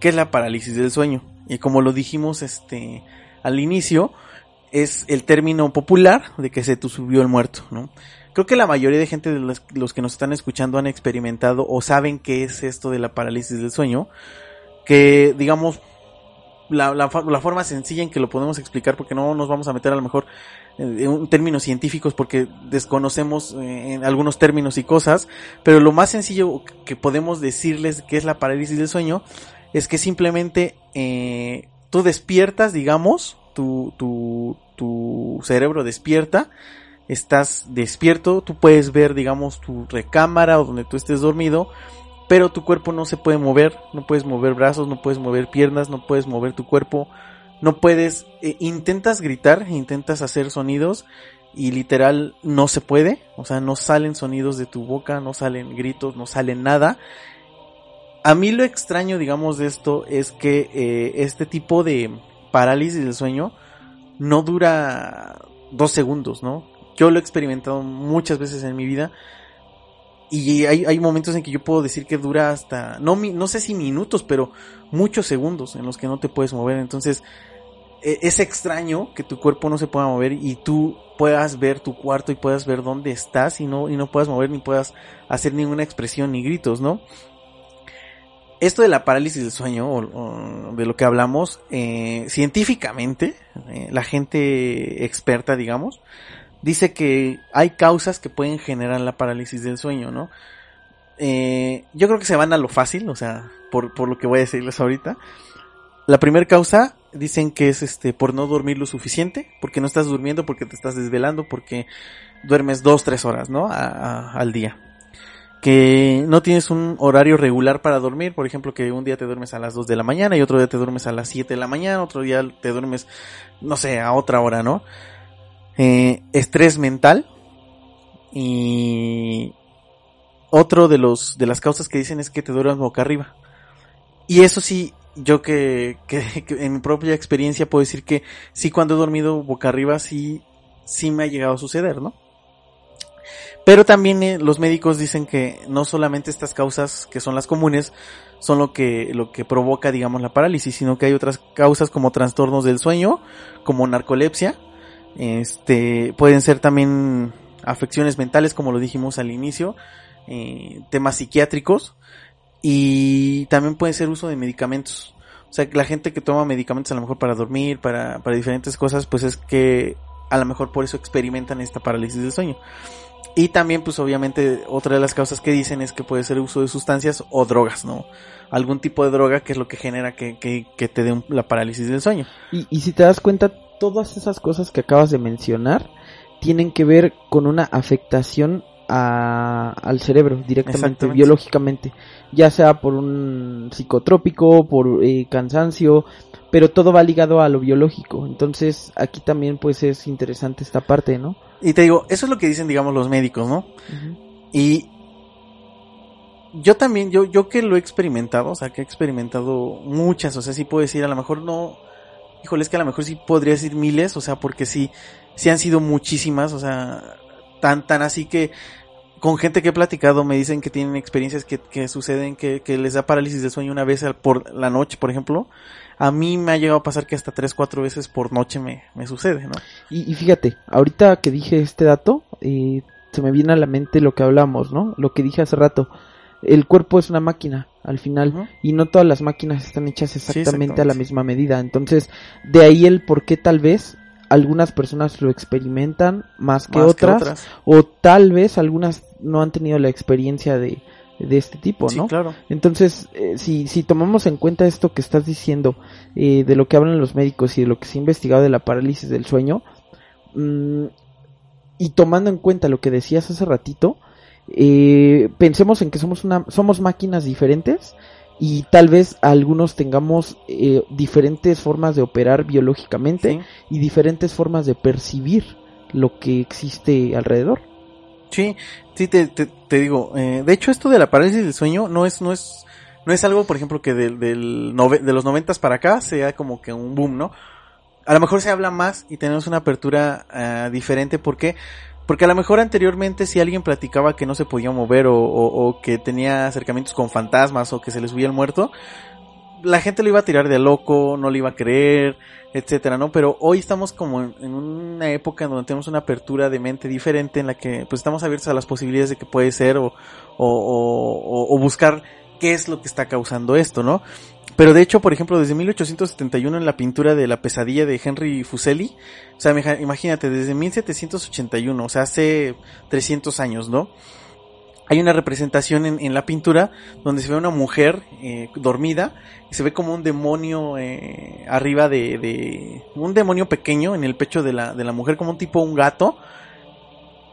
¿qué es la parálisis del sueño? Y como lo dijimos este al inicio, es el término popular de que se te subió el muerto, ¿no? Creo que la mayoría de gente de los, que nos están escuchando han experimentado o saben qué es esto de la parálisis del sueño, que digamos la, la, la forma sencilla en que lo podemos explicar, porque no nos vamos a meter a lo mejor en, en términos científicos porque desconocemos eh, en algunos términos y cosas, pero lo más sencillo que podemos decirles que es la parálisis del sueño es que simplemente eh, tú despiertas, digamos, tu, tu, tu cerebro despierta, estás despierto, tú puedes ver, digamos, tu recámara o donde tú estés dormido, pero tu cuerpo no se puede mover, no puedes mover brazos, no puedes mover piernas, no puedes mover tu cuerpo, no puedes, eh, intentas gritar, intentas hacer sonidos y literal no se puede, o sea, no salen sonidos de tu boca, no salen gritos, no sale nada. A mí lo extraño, digamos, de esto es que eh, este tipo de parálisis del sueño no dura dos segundos, ¿no? Yo lo he experimentado muchas veces en mi vida y hay, hay momentos en que yo puedo decir que dura hasta, no, no sé si minutos, pero muchos segundos en los que no te puedes mover. Entonces, e- es extraño que tu cuerpo no se pueda mover y tú puedas ver tu cuarto y puedas ver dónde estás y no, y no puedas mover ni puedas hacer ninguna expresión ni gritos, ¿no? Esto de la parálisis del sueño, de lo que hablamos, eh, científicamente, eh, la gente experta, digamos, dice que hay causas que pueden generar la parálisis del sueño, ¿no? Eh, yo creo que se van a lo fácil, o sea, por, por lo que voy a decirles ahorita. La primera causa dicen que es este por no dormir lo suficiente, porque no estás durmiendo, porque te estás desvelando, porque duermes dos, tres horas, ¿no? Al día. Que no tienes un horario regular para dormir, por ejemplo, que un día te duermes a las 2 de la mañana y otro día te duermes a las 7 de la mañana, otro día te duermes, no sé, a otra hora, ¿no? Eh, estrés mental y otro de los de las causas que dicen es que te duermas boca arriba. Y eso sí, yo que, que, en mi propia experiencia puedo decir que sí cuando he dormido boca arriba sí, sí me ha llegado a suceder, ¿no? Pero también eh, los médicos dicen que no solamente estas causas que son las comunes son lo que, lo que provoca, digamos, la parálisis, sino que hay otras causas como trastornos del sueño, como narcolepsia, este, pueden ser también afecciones mentales, como lo dijimos al inicio, eh, temas psiquiátricos, y también puede ser uso de medicamentos. O sea, la gente que toma medicamentos a lo mejor para dormir, para, para diferentes cosas, pues es que a lo mejor por eso experimentan esta parálisis del sueño. Y también, pues obviamente, otra de las causas que dicen es que puede ser uso de sustancias o drogas, ¿no? Algún tipo de droga que es lo que genera que, que, que te dé la parálisis del sueño. Y, y si te das cuenta, todas esas cosas que acabas de mencionar tienen que ver con una afectación a- al cerebro directamente, biológicamente, ya sea por un psicotrópico, por eh, cansancio, pero todo va ligado a lo biológico. Entonces, aquí también pues es interesante esta parte, ¿no? Y te digo, eso es lo que dicen, digamos, los médicos, ¿no? Y yo también, yo, yo que lo he experimentado, o sea, que he experimentado muchas, o sea, sí puedo decir, a lo mejor no, híjole, es que a lo mejor sí podría decir miles, o sea, porque sí, sí han sido muchísimas, o sea, tan, tan así que con gente que he platicado me dicen que tienen experiencias que, que suceden, que, que les da parálisis de sueño una vez por la noche, por ejemplo. A mí me ha llegado a pasar que hasta tres, cuatro veces por noche me, me sucede, ¿no? Y, y fíjate, ahorita que dije este dato, eh, se me viene a la mente lo que hablamos, ¿no? Lo que dije hace rato. El cuerpo es una máquina, al final, y no todas las máquinas están hechas exactamente a la misma medida. Entonces, de ahí el por qué tal vez algunas personas lo experimentan más que, Más otras, o tal vez algunas no han tenido la experiencia de, de este tipo, Sí, ¿no? claro. Entonces, eh, si, si tomamos en cuenta esto que estás diciendo, eh, de lo que hablan los médicos y de lo que se ha investigado de la parálisis del sueño, mm, y tomando en cuenta lo que decías hace ratito, eh, pensemos en que somos una, somos máquinas diferentes y tal vez algunos tengamos eh, diferentes formas de operar biológicamente Sí. y diferentes formas de percibir lo que existe alrededor. Sí, sí, te, te, te digo, eh, de hecho esto de la parálisis del sueño no es, no es, no es algo, por ejemplo, que del, del nove- de los noventas para acá sea como que un boom, ¿no? A lo mejor se habla más y tenemos una apertura ah, diferente, ¿por qué? Porque a lo mejor anteriormente si alguien platicaba que no se podía mover o, que tenía acercamientos con fantasmas o que se le subía el muerto, la gente lo iba a tirar de loco, no le iba a creer, etcétera, ¿no? Pero hoy estamos como en, una época en donde tenemos una apertura de mente diferente en la que pues estamos abiertos a las posibilidades de que puede ser o- o buscar qué es lo que está causando esto, ¿no? Pero de hecho, por ejemplo, desde 1871 en la pintura de la pesadilla de Henry Fuseli, o sea, imagínate, desde 1781, o sea, hace 300 años, ¿no? Hay una representación en, en la pintura donde se ve una mujer eh, dormida y se ve como un demonio eh, arriba de, de un demonio pequeño en el pecho de la, de la mujer como un tipo un gato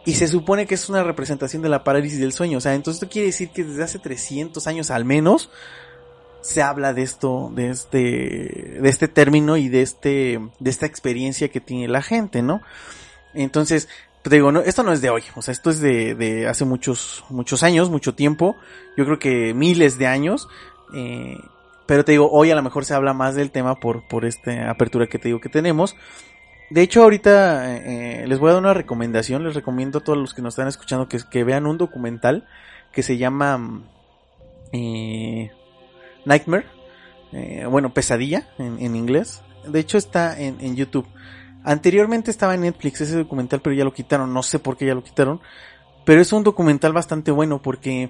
y se supone que es una representación de la parálisis del sueño o sea entonces esto quiere decir que desde hace 300 años al menos se habla de esto de este de este término y de este de esta experiencia que tiene la gente no entonces te digo, no, esto no es de hoy, o sea, esto es de, de hace muchos, muchos años, mucho tiempo, yo creo que miles de años, eh, pero te digo, hoy a lo mejor se habla más del tema por, por esta apertura que te digo que tenemos. De hecho, ahorita eh, eh, les voy a dar una recomendación, les recomiendo a todos los que nos están escuchando que, que vean un documental que se llama mm, eh, Nightmare, eh, bueno, Pesadilla en, inglés. De hecho está en, YouTube. Anteriormente estaba en Netflix ese documental, pero ya lo quitaron. No sé por qué ya lo quitaron. Pero es un documental bastante bueno porque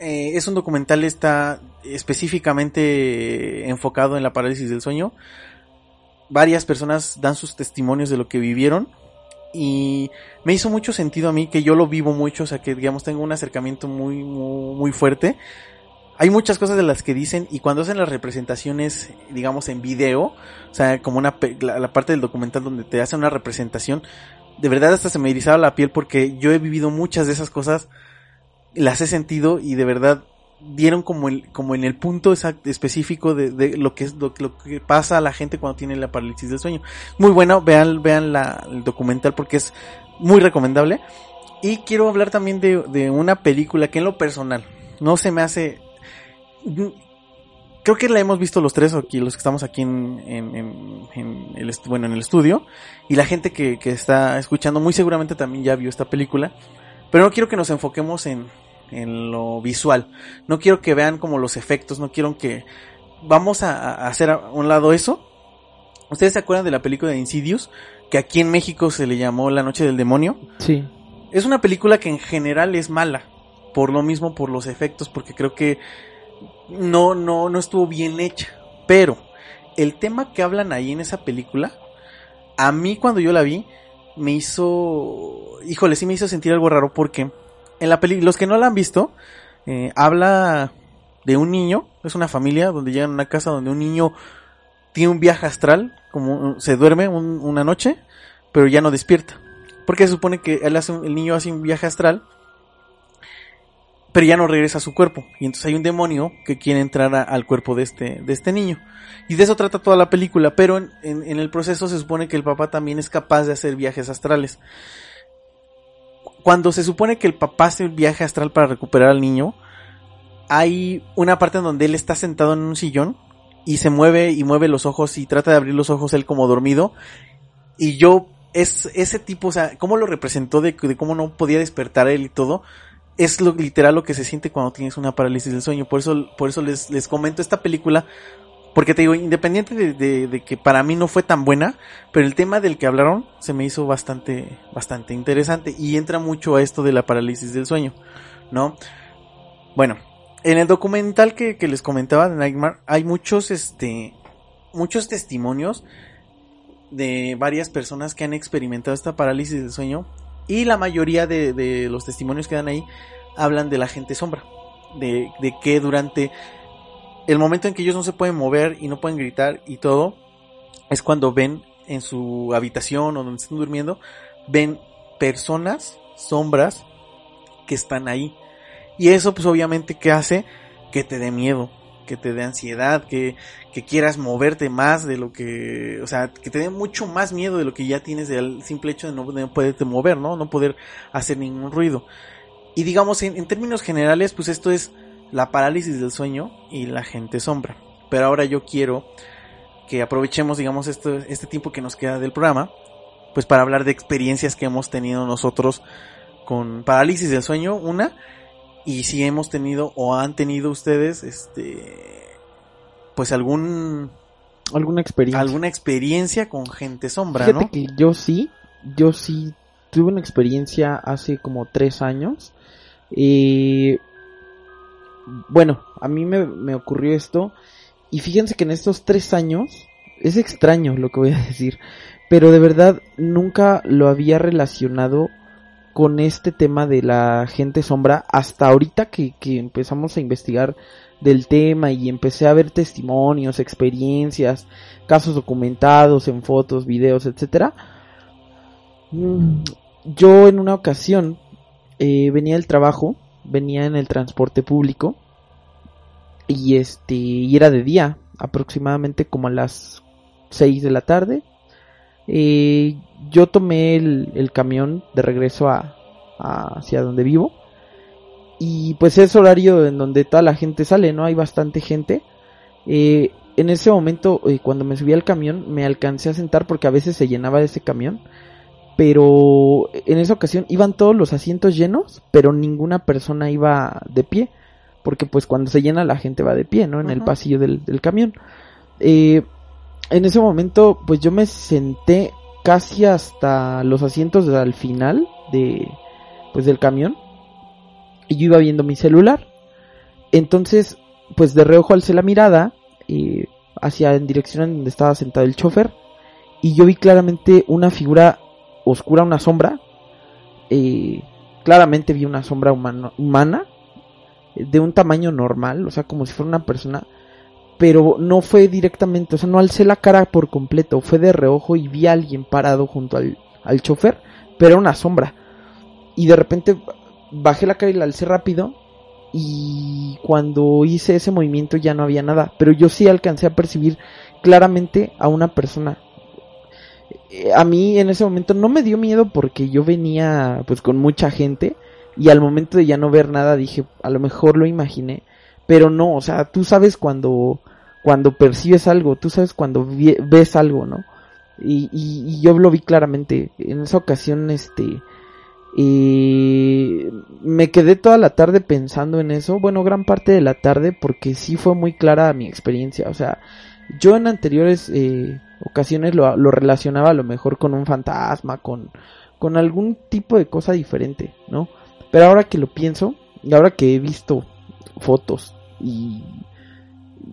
eh, es un documental está específicamente enfocado en la parálisis del sueño. Varias personas dan sus testimonios de lo que vivieron y me hizo mucho sentido a mí que yo lo vivo mucho, o sea que digamos tengo un acercamiento muy, muy fuerte. Hay muchas cosas de las que dicen y cuando hacen las representaciones, digamos en video, o sea, como una la, la parte del documental donde te hacen una representación, de verdad hasta se me erizaba la piel porque yo he vivido muchas de esas cosas, las he sentido y de verdad dieron como el, como en el punto exacto, específico de, de lo que es lo, lo que pasa a la gente cuando tiene la parálisis del sueño. Muy bueno, vean, vean la, el documental porque es muy recomendable. Y quiero hablar también de, de una película que en lo personal no se me hace creo que la hemos visto los tres aquí, los que estamos aquí en, en, en- en el, bueno, en el estudio. Y la gente que, que está escuchando muy seguramente también ya vio esta película. Pero no quiero que nos enfoquemos en, en lo visual. No quiero que vean como los efectos, no quiero que... Vamos a, a hacer a un lado eso. ¿Ustedes se acuerdan de la película de Insidious? Que aquí en México se le llamó La Noche del Demonio. Sí. Es una película que en general es mala. Por lo mismo, por los efectos, porque creo que no, no, no estuvo bien hecha. Pero el tema que hablan ahí en esa película, a mí cuando yo la vi, me hizo, híjole, sí me hizo sentir algo raro porque en la peli, los que no la han visto, eh, habla de un niño, es una familia donde llegan a una casa donde un niño tiene un viaje astral, como se duerme un- una noche, pero ya no despierta. Porque se supone que él hace un- el niño hace un viaje astral, pero ya no regresa a su cuerpo. Y entonces hay un demonio que quiere entrar a- al cuerpo de este, de este niño. Y de eso trata toda la película, pero en, en- el proceso se supone que el papá también es capaz de hacer viajes astrales. Cuando se supone que el papá hace el viaje astral para recuperar al niño, hay una parte en donde él está sentado en un sillón y se mueve y mueve los ojos y trata de abrir los ojos él como dormido. Y yo, es ese tipo, o sea, cómo lo representó de, de cómo no podía despertar él y todo, es lo literal lo que se siente cuando tienes una parálisis del sueño. Por eso, por eso les, les comento esta película. Porque te digo, independiente de, de- que para mí no fue tan buena, pero el tema del que hablaron se me hizo bastante, bastante interesante y entra mucho a esto de la parálisis del sueño, ¿no? Bueno, en el documental que, que les comentaba de Nightmare hay muchos, este, muchos testimonios de varias personas que han experimentado esta parálisis del sueño y la mayoría de, de los testimonios que dan ahí hablan de la gente sombra, de, de que durante el momento en que ellos no se pueden mover y no pueden gritar y todo, es cuando ven en su habitación o donde están durmiendo, ven personas, sombras, que están ahí. Y eso pues obviamente que hace que te dé miedo, que te dé ansiedad, que, que quieras moverte más de lo que, o sea, que te dé mucho más miedo de lo que ya tienes del simple hecho de no, de no poderte mover, ¿no? No poder hacer ningún ruido. Y digamos, en, en términos generales, pues esto es la parálisis del sueño y la gente sombra. Pero ahora yo quiero que aprovechemos, digamos, esto, este tiempo que nos queda del programa, pues para hablar de experiencias que hemos tenido nosotros con parálisis del sueño, una, y si hemos tenido o han tenido ustedes, este, pues algún, Alguna experiencia. alguna experiencia con gente sombra, Fíjate ¿no? que yo sí, yo sí tuve una experiencia hace como tres años. Eh, bueno, a mí me, me ocurrió esto. Y fíjense que en estos tres años, es extraño lo que voy a decir, pero de verdad nunca lo había relacionado con este tema de la gente sombra hasta ahorita que, que empezamos a investigar del tema y empecé a ver testimonios, experiencias, casos documentados en fotos, videos, etcétera. Mm, Yo en una ocasión eh, venía del trabajo, venía en el transporte público y este y era de día, aproximadamente como a las 6 de la tarde. Eh, yo tomé el, el camión de regreso a, a- hacia donde vivo y pues es horario en donde toda la gente sale, ¿no? Hay bastante gente. Eh, en ese momento, eh, cuando me subí al camión, me alcancé a sentar porque a veces se llenaba ese camión. Pero en esa ocasión iban todos los asientos llenos, pero ninguna persona iba de pie. Porque pues cuando se llena la gente va de pie, ¿no? En el pasillo del, del camión. Eh, en ese momento, pues yo me senté casi hasta los asientos al final de, pues del camión. Y yo iba viendo mi celular. Entonces, pues de reojo alcé la mirada eh, hacia en dirección en donde estaba sentado el chofer. Y yo vi claramente una figura oscura, una sombra. Eh, claramente vi una sombra humana. De un tamaño normal, o sea, como si fuera una persona. Pero no fue directamente, o sea, no alcé la cara por completo. Fue de reojo y vi a alguien parado junto al, al chofer. Pero era una sombra. Y de repente bajé la cara y la alcé rápido. Y cuando hice ese movimiento ya no había nada. Pero yo sí alcancé a percibir claramente a una persona. Eh, A mí en ese momento no me dio miedo porque yo venía pues con mucha gente. Y al momento de ya no ver nada dije, a lo mejor lo imaginé. Pero no, o sea, tú sabes cuando, cuando percibes algo, tú sabes cuando ves algo, ¿no? Y, y, y yo lo vi claramente. En esa ocasión, este, y me quedé toda la tarde pensando en eso, bueno, gran parte de la tarde, porque sí fue muy clara mi experiencia. O sea, yo en anteriores eh, ocasiones lo, lo relacionaba a lo mejor con un fantasma, con, con algún tipo de cosa diferente, ¿no? Pero ahora que lo pienso, y ahora que he visto fotos y,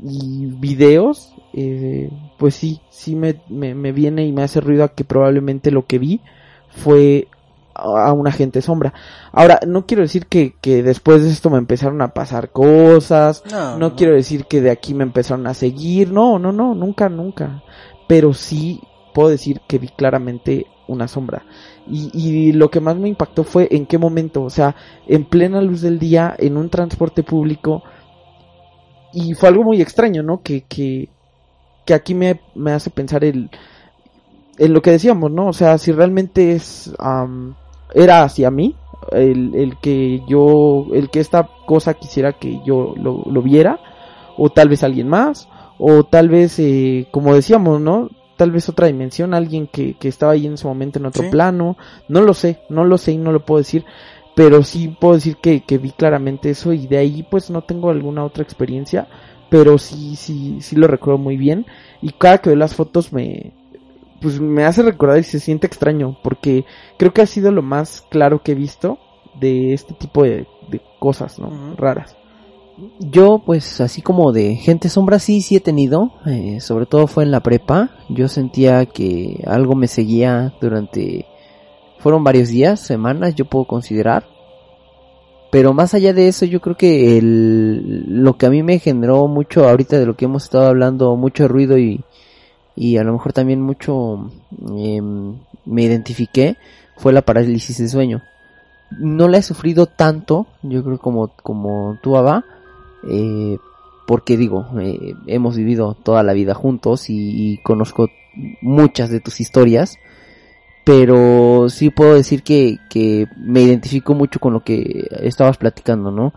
y videos, eh, pues sí, sí me, me, me viene y me hace ruido a que probablemente lo que vi fue a un agente sombra. Ahora, no quiero decir que, que después de esto me empezaron a pasar cosas, No, no quiero decir que de aquí me empezaron a seguir, no, no, no, nunca, nunca. Pero sí puedo decir que vi claramente una sombra. Y, y lo que más me impactó fue en qué momento, o sea, en plena luz del día, en un transporte público. Y fue algo muy extraño, ¿no? Que, que, que aquí me, me hace pensar el, en lo que decíamos, ¿no? O sea, si realmente es, am, era hacia mí, el, el que yo, el que esta cosa quisiera que yo lo, lo viera, o tal vez alguien más, o tal vez, eh, como decíamos, ¿no? Tal vez otra dimensión, alguien que, que estaba ahí en ese momento en otro Sí. plano, no lo sé, no lo sé y no lo puedo decir, pero sí puedo decir que, que vi claramente eso y de ahí pues no tengo alguna otra experiencia, pero sí, sí, sí lo recuerdo muy bien y cada que veo las fotos me, pues me hace recordar y se siente extraño porque creo que ha sido lo más claro que he visto de este tipo de, de cosas, ¿no? Raras. Yo, pues, así como de gente sombra, sí, sí he tenido. eh, sobre todo fue en la prepa. Yo sentía que algo me seguía durante... Fueron varios días, semanas, yo puedo considerar. Pero más allá de eso, yo creo que el, lo que a mí me generó mucho ahorita de lo que hemos estado hablando, mucho ruido y, y a lo mejor también mucho em, me identifiqué, fue la parálisis de sueño. No la he sufrido tanto, yo creo como, como tú, Abba, eh, porque digo, eh, hemos vivido toda la vida juntos y, conozco muchas de tus historias, pero sí puedo decir que, que me identifico mucho con lo que estabas platicando, ¿no?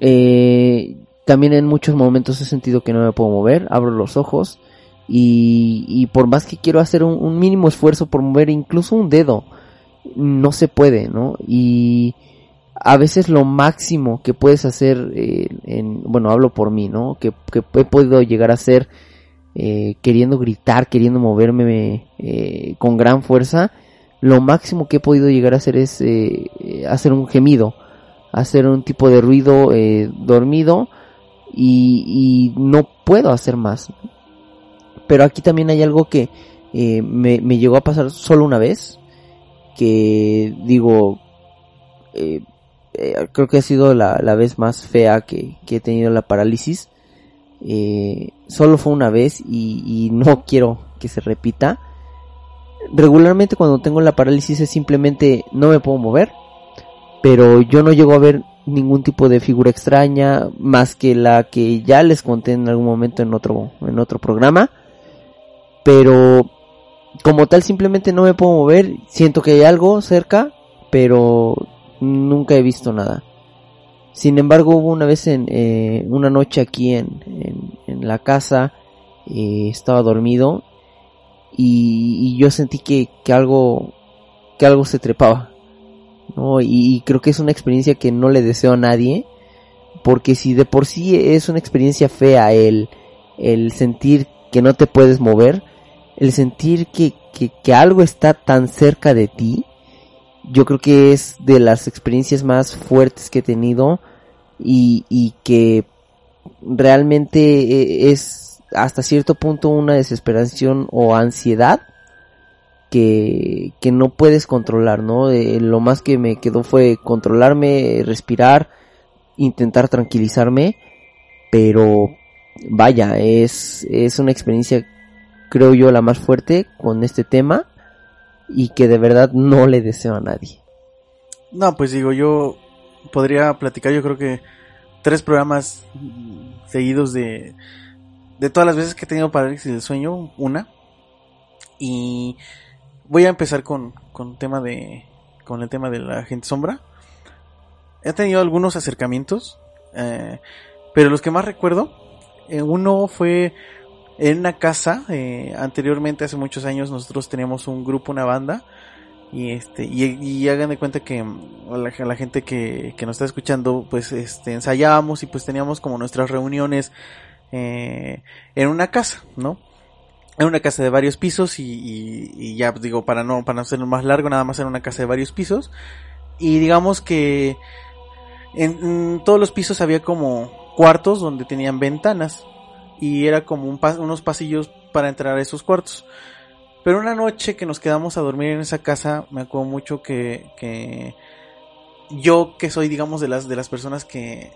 Eh, también en muchos momentos he sentido que no me puedo mover, abro los ojos y, y por más que quiero hacer un, un mínimo esfuerzo por mover incluso un dedo, no se puede, ¿no? Y a veces lo máximo que puedes hacer, eh, en, bueno, hablo por mí, ¿no? Que, he podido llegar a hacer eh, queriendo gritar, queriendo moverme eh, con gran fuerza, lo máximo que he podido llegar a hacer es eh, hacer un gemido, hacer un tipo de ruido eh, dormido y, y no puedo hacer más. Pero aquí también hay algo que me, llegó a pasar solo una vez, que digo, eh, creo que ha sido la, la vez más fea que, que he tenido la parálisis. Eh, solo fue una vez y, y no quiero que se repita. Regularmente cuando tengo la parálisis es simplemente no me puedo mover, pero yo no llego a ver ningún tipo de figura extraña más que la que ya les conté en algún momento en otro en otro programa. Pero como tal simplemente no me puedo mover, siento que hay algo cerca, pero nunca he visto nada. Sin embargo, hubo una vez en eh, una noche aquí en, en, en la casa, eh, estaba dormido y, y yo sentí que, que algo que algo se trepaba. ¿no? Y, y creo que es una experiencia que no le deseo a nadie, porque si de por sí es una experiencia fea el, el sentir que no te puedes mover, el sentir que, que, que algo está tan cerca de ti, yo creo que es de las experiencias más fuertes que he tenido y, y que realmente eh, es hasta cierto punto una desesperación o ansiedad que, que no puedes controlar, ¿no? Eh, lo más que me quedó fue controlarme, respirar, intentar tranquilizarme, pero vaya, es, es una experiencia creo yo la más fuerte con este tema y que de verdad no le deseo a nadie. No, pues digo, yo podría platicar, yo creo que tres programas seguidos de, de todas las veces que he tenido parálisis del sueño, una. Y voy a empezar con, con tema de, con el tema de la gente sombra. He tenido algunos acercamientos, eh, pero los que más recuerdo, eh, uno fue en una casa, eh, anteriormente hace muchos años nosotros teníamos un grupo, una banda, y este, y, y hagan de cuenta que mm, la, la gente que, que nos está escuchando, pues este, ensayábamos y pues teníamos como nuestras reuniones eh, en una casa, ¿no? En una casa de varios pisos y, y, y ya digo, para no, para no hacerlo más largo, nada más en una casa de varios pisos. Y digamos que en todos los pisos había como cuartos donde tenían ventanas y era como unos pasillos para entrar a esos cuartos. Pero una noche que nos quedamos a dormir en esa casa, me acuerdo mucho que, que yo que soy digamos de las de las personas que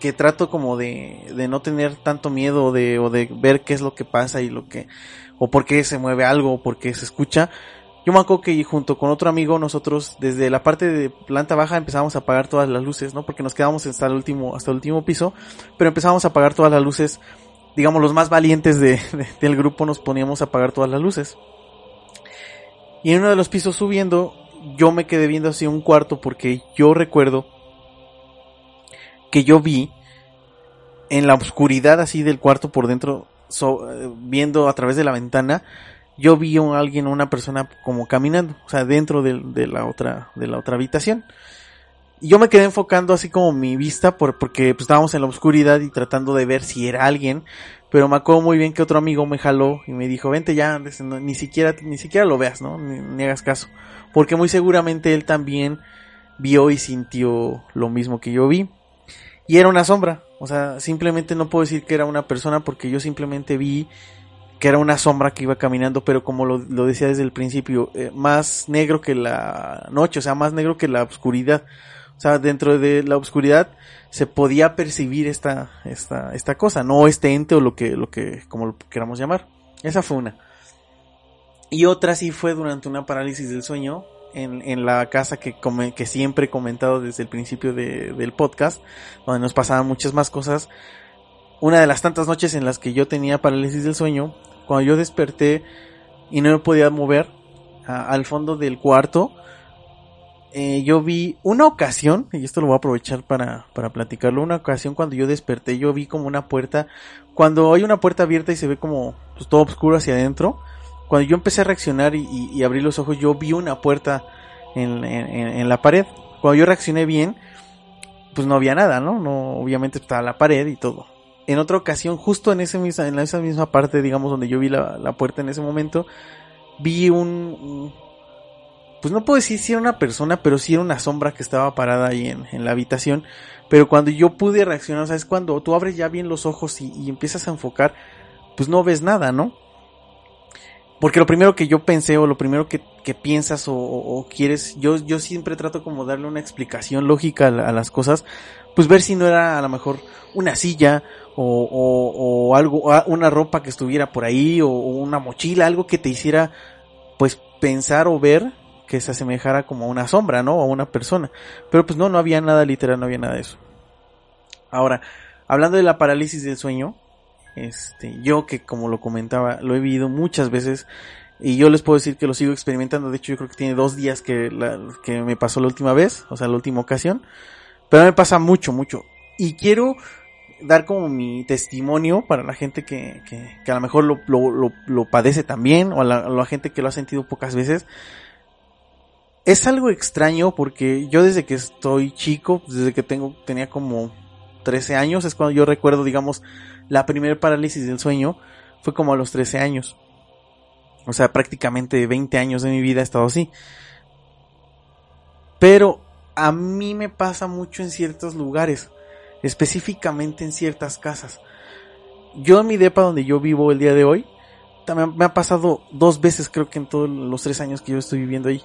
que trato como de, de no tener tanto miedo de, o de ver qué es lo que pasa y lo que o por qué se mueve algo o por qué se escucha. Yo me acuerdo que junto con otro amigo nosotros desde la parte de planta baja empezamos a apagar todas las luces, ¿no? Porque nos quedamos hasta el último hasta el último piso, pero empezamos a apagar todas las luces, digamos los más valientes de, de, del grupo nos poníamos a apagar todas las luces. Y en uno de los pisos subiendo, yo me quedé viendo así un cuarto porque yo recuerdo que yo vi en la oscuridad así del cuarto por dentro, so, viendo a través de la ventana, yo vi a alguien, una persona como caminando, o sea, dentro de, la otra, de la otra habitación. Y yo me quedé enfocando así como mi vista por, porque pues, estábamos en la oscuridad y tratando de ver si era alguien, pero me acuerdo muy bien que otro amigo me jaló y me dijo, vente ya, ni siquiera, ni siquiera lo veas, ¿no? Ni hagas caso. Porque muy seguramente él también vio y sintió lo mismo que yo vi. Y era una sombra, o sea, simplemente no puedo decir que era una persona porque yo simplemente vi que era una sombra que iba caminando, pero como lo, lo decía desde el principio, eh, más negro que la noche, o sea, más negro que la oscuridad. O sea, dentro de la oscuridad se podía percibir esta, esta, esta cosa, no este ente o lo que, lo que, como lo queramos llamar. Esa fue una. Y otra sí fue durante una parálisis del sueño, en, en la casa que, come- que siempre he comentado desde el principio de- del podcast, donde nos pasaban muchas más cosas. Una de las tantas noches en las que yo tenía parálisis del sueño, cuando yo desperté y no me podía mover al fondo del cuarto, eh, yo vi una ocasión, y esto lo voy a aprovechar para, para platicarlo, una ocasión cuando yo desperté, yo vi como una puerta, cuando hay una puerta abierta y se ve como pues, todo oscuro hacia adentro, cuando yo empecé a reaccionar y, y- abrí los ojos, yo vi una puerta en- en la pared. Cuando yo reaccioné bien, pues no había nada, ¿no? No, obviamente estaba la pared y todo. En otra ocasión, justo en esa misma parte, digamos, donde yo vi la, la puerta en ese momento, vi un, pues no puedo decir si era una persona, pero sí era una sombra que estaba parada ahí en, en la habitación. Pero cuando yo pude reaccionar, o sea, es cuando tú abres ya bien los ojos y, y empiezas a enfocar, pues no ves nada, ¿no? Porque lo primero que yo pensé o lo primero que, que piensas o, quieres, yo, yo siempre trato como darle una explicación lógica a las cosas, pues ver si no era a lo mejor una silla o, o, o algo, una ropa que estuviera por ahí o, una mochila, algo que te hiciera pues pensar o ver que se asemejara como a una sombra, ¿no? O a una persona. Pero pues no, no había nada literal, no había nada de eso. Ahora, hablando de la parálisis del sueño, este, yo que como lo comentaba, lo he vivido muchas veces y yo les puedo decir que lo sigo experimentando. De hecho, yo creo que tiene dos días que, que me pasó la última vez, o sea, la última ocasión. Pero me pasa mucho, mucho. Y quiero dar como mi testimonio para la gente que, que, a lo mejor lo, lo, lo, padece también, o a la, gente que lo ha sentido pocas veces. Es algo extraño porque yo desde que estoy chico, desde que tengo, tenía como 13 años, es cuando yo recuerdo, digamos, la primera parálisis del sueño, fue como a los 13 años. O sea, prácticamente 20 años de mi vida he estado así. Pero a mí me pasa mucho en ciertos lugares, específicamente en ciertas casas. Yo en mi depa donde yo vivo el día de hoy, también me ha pasado dos veces creo que en todos los tres años que yo estoy viviendo ahí.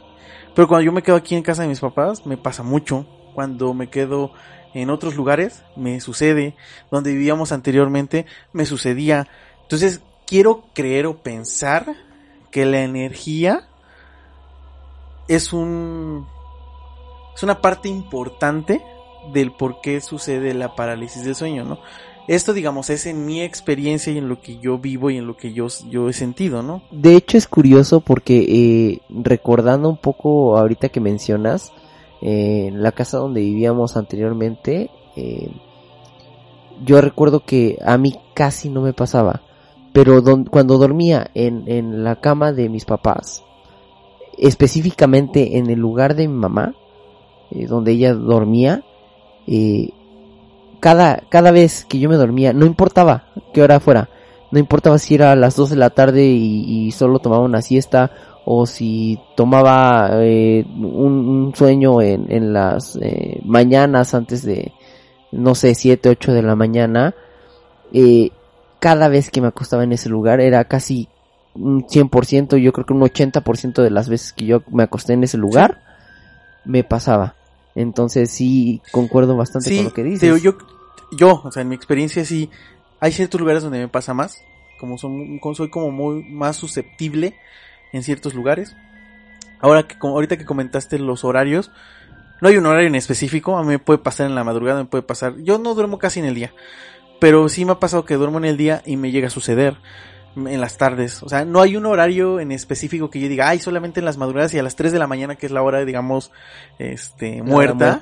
Pero cuando yo me quedo aquí en casa de mis papás, me pasa mucho. Cuando me quedo en otros lugares, me sucede. Donde vivíamos anteriormente, me sucedía. Entonces, quiero creer o pensar que la energía es un es una parte importante del por qué sucede la parálisis del sueño, ¿no? Esto, digamos, es en mi experiencia y en lo que yo vivo y en lo que yo, yo he sentido, ¿no? De hecho es curioso porque eh, recordando un poco ahorita que mencionas, eh, la casa donde vivíamos anteriormente, eh, yo recuerdo que a mí casi no me pasaba, pero cuando dormía en, en la cama de mis papás, específicamente en el lugar de mi mamá, eh, donde ella dormía, eh, cada, cada vez que yo me dormía, no importaba qué hora fuera, no importaba si era a las 2 de la tarde y, y solo tomaba una siesta o si tomaba eh, un, un sueño en, en las eh, mañanas antes de, no sé, 7, 8 de la mañana, eh, cada vez que me acostaba en ese lugar era casi un 100%, yo creo que un 80% de las veces que yo me acosté en ese lugar, me pasaba. Entonces sí, concuerdo bastante con lo que dices. yo, yo, o sea, en mi experiencia sí, hay ciertos lugares donde me pasa más, como, son, como soy como muy más susceptible en ciertos lugares. Ahora que, como ahorita que comentaste los horarios, no hay un horario en específico, a mí me puede pasar en la madrugada, me puede pasar, yo no duermo casi en el día, pero sí me ha pasado que duermo en el día y me llega a suceder en las tardes, o sea, no hay un horario en específico que yo diga, ay, solamente en las madrugadas y a las 3 de la mañana, que es la hora, digamos, este, muerta,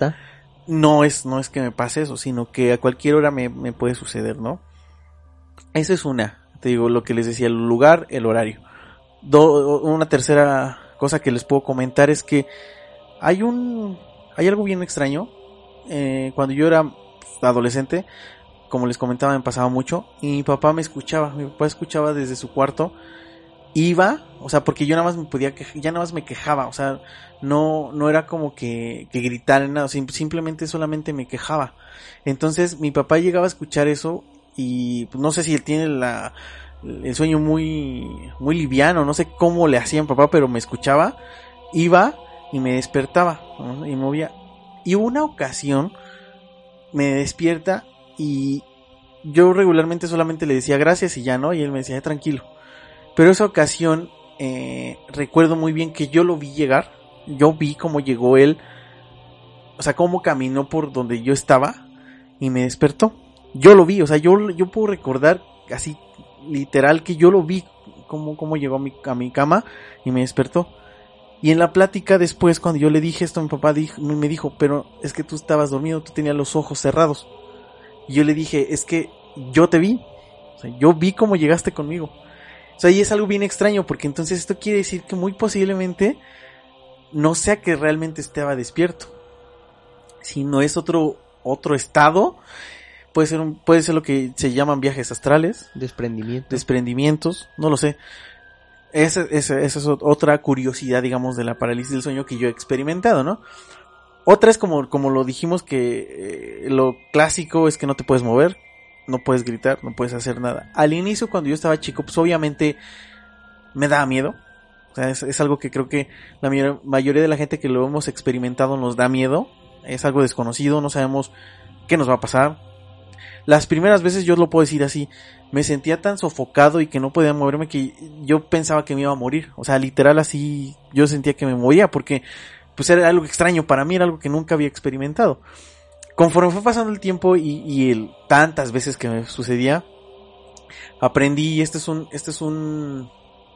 no es, no es que me pase eso, sino que a cualquier hora me, me puede suceder, ¿no? Esa es una, te digo, lo que les decía, el lugar, el horario. Do- una tercera cosa que les puedo comentar es que hay un, hay algo bien extraño. Eh, cuando yo era adolescente, como les comentaba, me pasaba mucho y mi papá me escuchaba, mi papá escuchaba desde su cuarto iba, o sea, porque yo nada más me podía quejar, ya nada más me quejaba, o sea, no, no era como que, que gritar nada, sim- simplemente solamente me quejaba. Entonces mi papá llegaba a escuchar eso y pues, no sé si él tiene la, el sueño muy, muy liviano, no sé cómo le hacía mi papá, pero me escuchaba, iba y me despertaba, y movía. Y una ocasión me despierta y yo regularmente solamente le decía gracias y ya no, y él me decía tranquilo. Pero esa ocasión eh, recuerdo muy bien que yo lo vi llegar yo vi cómo llegó él, o sea, cómo caminó por donde yo estaba y me despertó. Yo lo vi, o sea, yo, yo puedo recordar así literal que yo lo vi cómo, cómo llegó a mi, a mi cama y me despertó. Y en la plática después, cuando yo le dije esto, mi papá dijo, me dijo, pero es que tú estabas dormido, tú tenías los ojos cerrados. Y yo le dije, es que yo te vi. O sea, yo vi cómo llegaste conmigo. O sea, y es algo bien extraño, porque entonces esto quiere decir que muy posiblemente no sea que realmente estaba despierto, sino es otro, otro estado. Puede ser, un, puede ser lo que se llaman viajes astrales, Desprendimiento. desprendimientos, no lo sé. Esa, esa, esa es otra curiosidad, digamos, de la parálisis del sueño que yo he experimentado, ¿no? Otra es como, como lo dijimos que eh, lo clásico es que no te puedes mover, no puedes gritar, no puedes hacer nada. Al inicio cuando yo estaba chico, pues obviamente me daba miedo. O sea, es, algo que creo que la mayor- mayoría de la gente que lo hemos experimentado nos da miedo. Es algo desconocido, no sabemos qué nos va a pasar. Las primeras veces yo lo puedo decir así, me sentía tan sofocado y que no podía moverme que yo pensaba que me iba a morir. O sea, literal así yo sentía que me moría porque pues era algo extraño para mí, era algo que nunca había experimentado. Conforme fue pasando el tiempo y, y el, tantas veces que me sucedía, aprendí y este es un, este es un,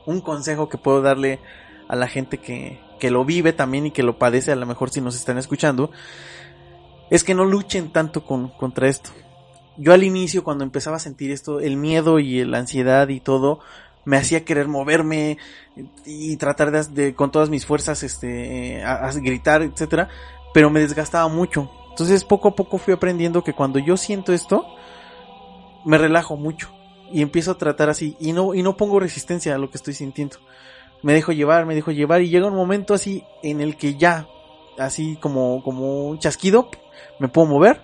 un consejo que puedo darle a la gente que, que lo vive también y que lo padece, a lo mejor si nos están escuchando, es que no luchen tanto con, contra esto. Yo al inicio, cuando empezaba a sentir esto, el miedo y la ansiedad y todo, me hacía querer moverme y tratar de, con todas mis fuerzas, este, a, gritar, etcétera, pero me desgastaba mucho. Entonces poco a poco fui aprendiendo que cuando yo siento esto, me relajo mucho y empiezo a tratar así y no y no pongo resistencia a lo que estoy sintiendo. Me dejo llevar, me dejo llevar y llega un momento así en el que ya así como como un chasquido me puedo mover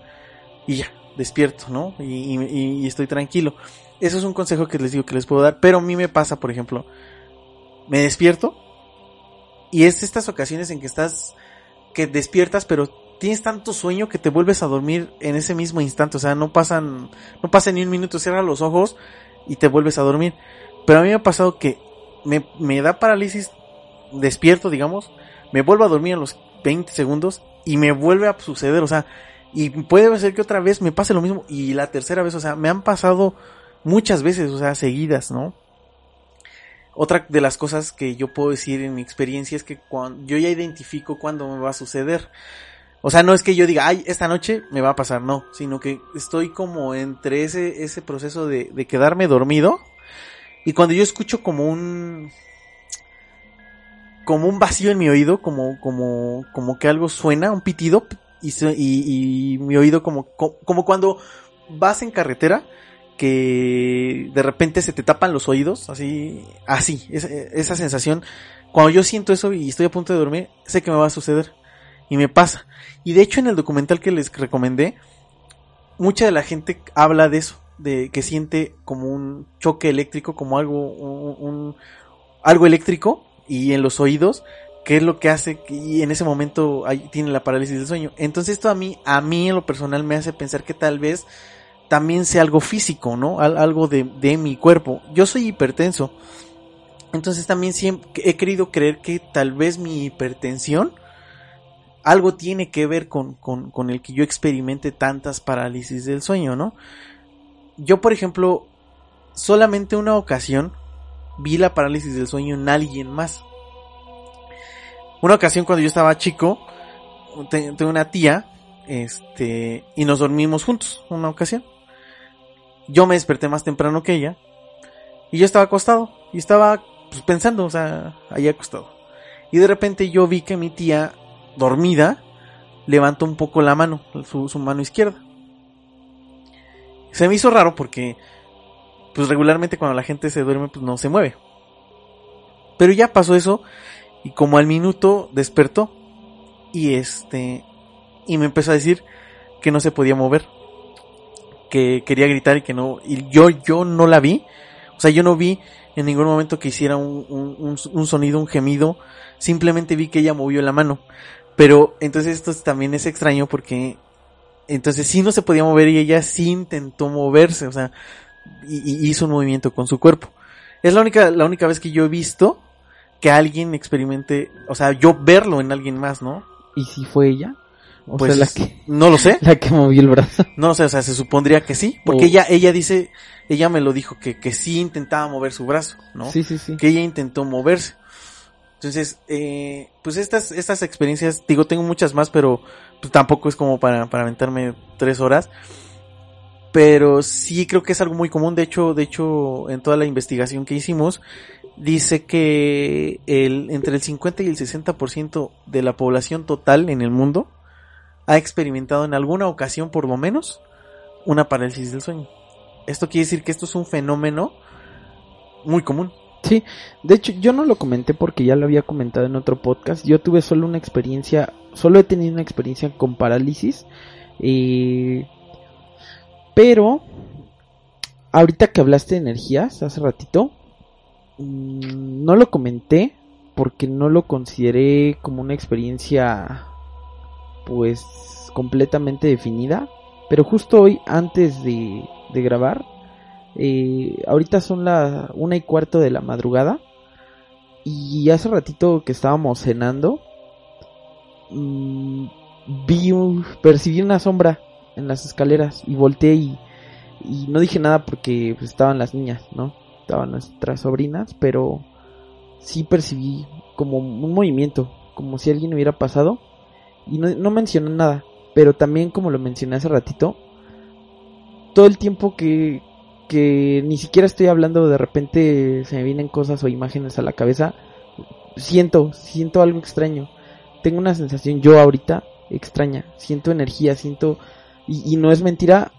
y ya despierto, ¿no? Y estoy tranquilo. Eso es un consejo que les digo que les puedo dar, pero a mí me pasa, por ejemplo, me despierto y es estas ocasiones en que estás que despiertas, pero tienes tanto sueño que te vuelves a dormir en ese mismo instante, o sea, no pasan no pasa ni un minuto, cierras los ojos y te vuelves a dormir. Pero a mí me ha pasado que me, me da parálisis, despierto, digamos, me vuelvo a dormir a los 20 segundos y me vuelve a suceder, o sea, y puede ser que otra vez me pase lo mismo y la tercera vez, o sea, me han pasado muchas veces, o sea, seguidas, ¿no? Otra de las cosas que yo puedo decir en mi experiencia es que cuando yo ya identifico cuándo me va a suceder. O sea, no es que yo diga, ay, esta noche me va a pasar, no, sino que estoy como entre ese, ese proceso de, de quedarme dormido y cuando yo escucho como un, como un vacío en mi oído, como, como, como que algo suena, un pitido, y, y, y mi oído como, co- como cuando vas en carretera, que de repente se te tapan los oídos, así, así, esa, sensación. Cuando yo siento eso y estoy a punto de dormir, sé que me va a suceder. Y me pasa. Y de hecho en el documental que les recomendé, mucha de la gente habla de eso, de que siente como un choque eléctrico, como algo, un, algo eléctrico y en los oídos, que es lo que hace y en ese momento ahí tiene la parálisis del sueño. Entonces esto a mí, a mí en lo personal me hace pensar que tal vez también sea algo físico, ¿no? Al- algo de, de mi cuerpo. Yo soy hipertenso. Entonces también siempre he querido creer que tal vez mi hipertensión algo tiene que ver con, con, con el que yo experimente tantas parálisis del sueño, ¿no? Yo, por ejemplo, solamente una ocasión vi la parálisis del sueño en alguien más. Una ocasión cuando yo estaba chico, te- tengo una tía, este, y nos dormimos juntos, una ocasión. Yo me desperté más temprano que ella, y yo estaba acostado, y estaba pues, pensando, o sea, ahí acostado. Y de repente yo vi que mi tía, dormida, levantó un poco la mano, su, su mano izquierda. Se me hizo raro porque, pues regularmente cuando la gente se duerme, pues no se mueve. Pero ya pasó eso, y como al minuto despertó, y este, y me empezó a decir que no se podía mover, que quería gritar y que no, y yo, yo no la vi, o sea, yo no vi en ningún momento que hiciera un, un, sonido, un gemido, simplemente vi que ella movió la mano. Pero entonces esto también es extraño porque entonces sí no se podía mover y ella sí intentó moverse, o sea, y, hizo un movimiento con su cuerpo. Es la única, la única vez que yo he visto que alguien experimente, o sea, yo verlo en alguien más, ¿no? ¿Y si fue ella? O Pues sea, la que, no lo sé, la que movió el brazo. no lo sé, o sea, se supondría que sí, porque O- ella, ella dice, ella me lo dijo que, que sí intentaba mover su brazo, ¿no? Sí, sí, sí. que ella intentó moverse. Entonces, eh, pues estas, estas experiencias, digo, tengo muchas más, pero pues, tampoco es como para, para aventarme tres horas. Pero sí creo que es algo muy común. De hecho, de hecho, en toda la investigación que hicimos, dice que el, entre el 50 y el 60% de la población total en el mundo ha experimentado en alguna ocasión, por lo menos, una parálisis del sueño. Esto quiere decir que esto es un fenómeno muy común. Sí, de hecho yo no lo comenté porque ya lo había comentado en otro podcast. Yo tuve solo una experiencia, solo he tenido una experiencia con parálisis. eh, pero ahorita que hablaste de energías hace ratito, mm, no lo comenté porque no lo consideré como una experiencia pues completamente definida. Pero justo hoy antes de, de grabar eh, ahorita son las una y cuarto de la madrugada. Y hace ratito que estábamos cenando, mm, vi un, percibí una sombra en las escaleras y volteé y, y no dije nada porque pues, estaban las niñas, ¿no? Estaban nuestras sobrinas, pero sí percibí como un movimiento, como si alguien hubiera pasado y no, no nada, pero también como lo mencioné hace ratito, todo el tiempo que, que ni siquiera estoy hablando, de repente se me vienen cosas o imágenes a la cabeza, siento, siento algo extraño. Tengo una sensación yo ahorita extraña, siento energía, siento, y, y no es mentira,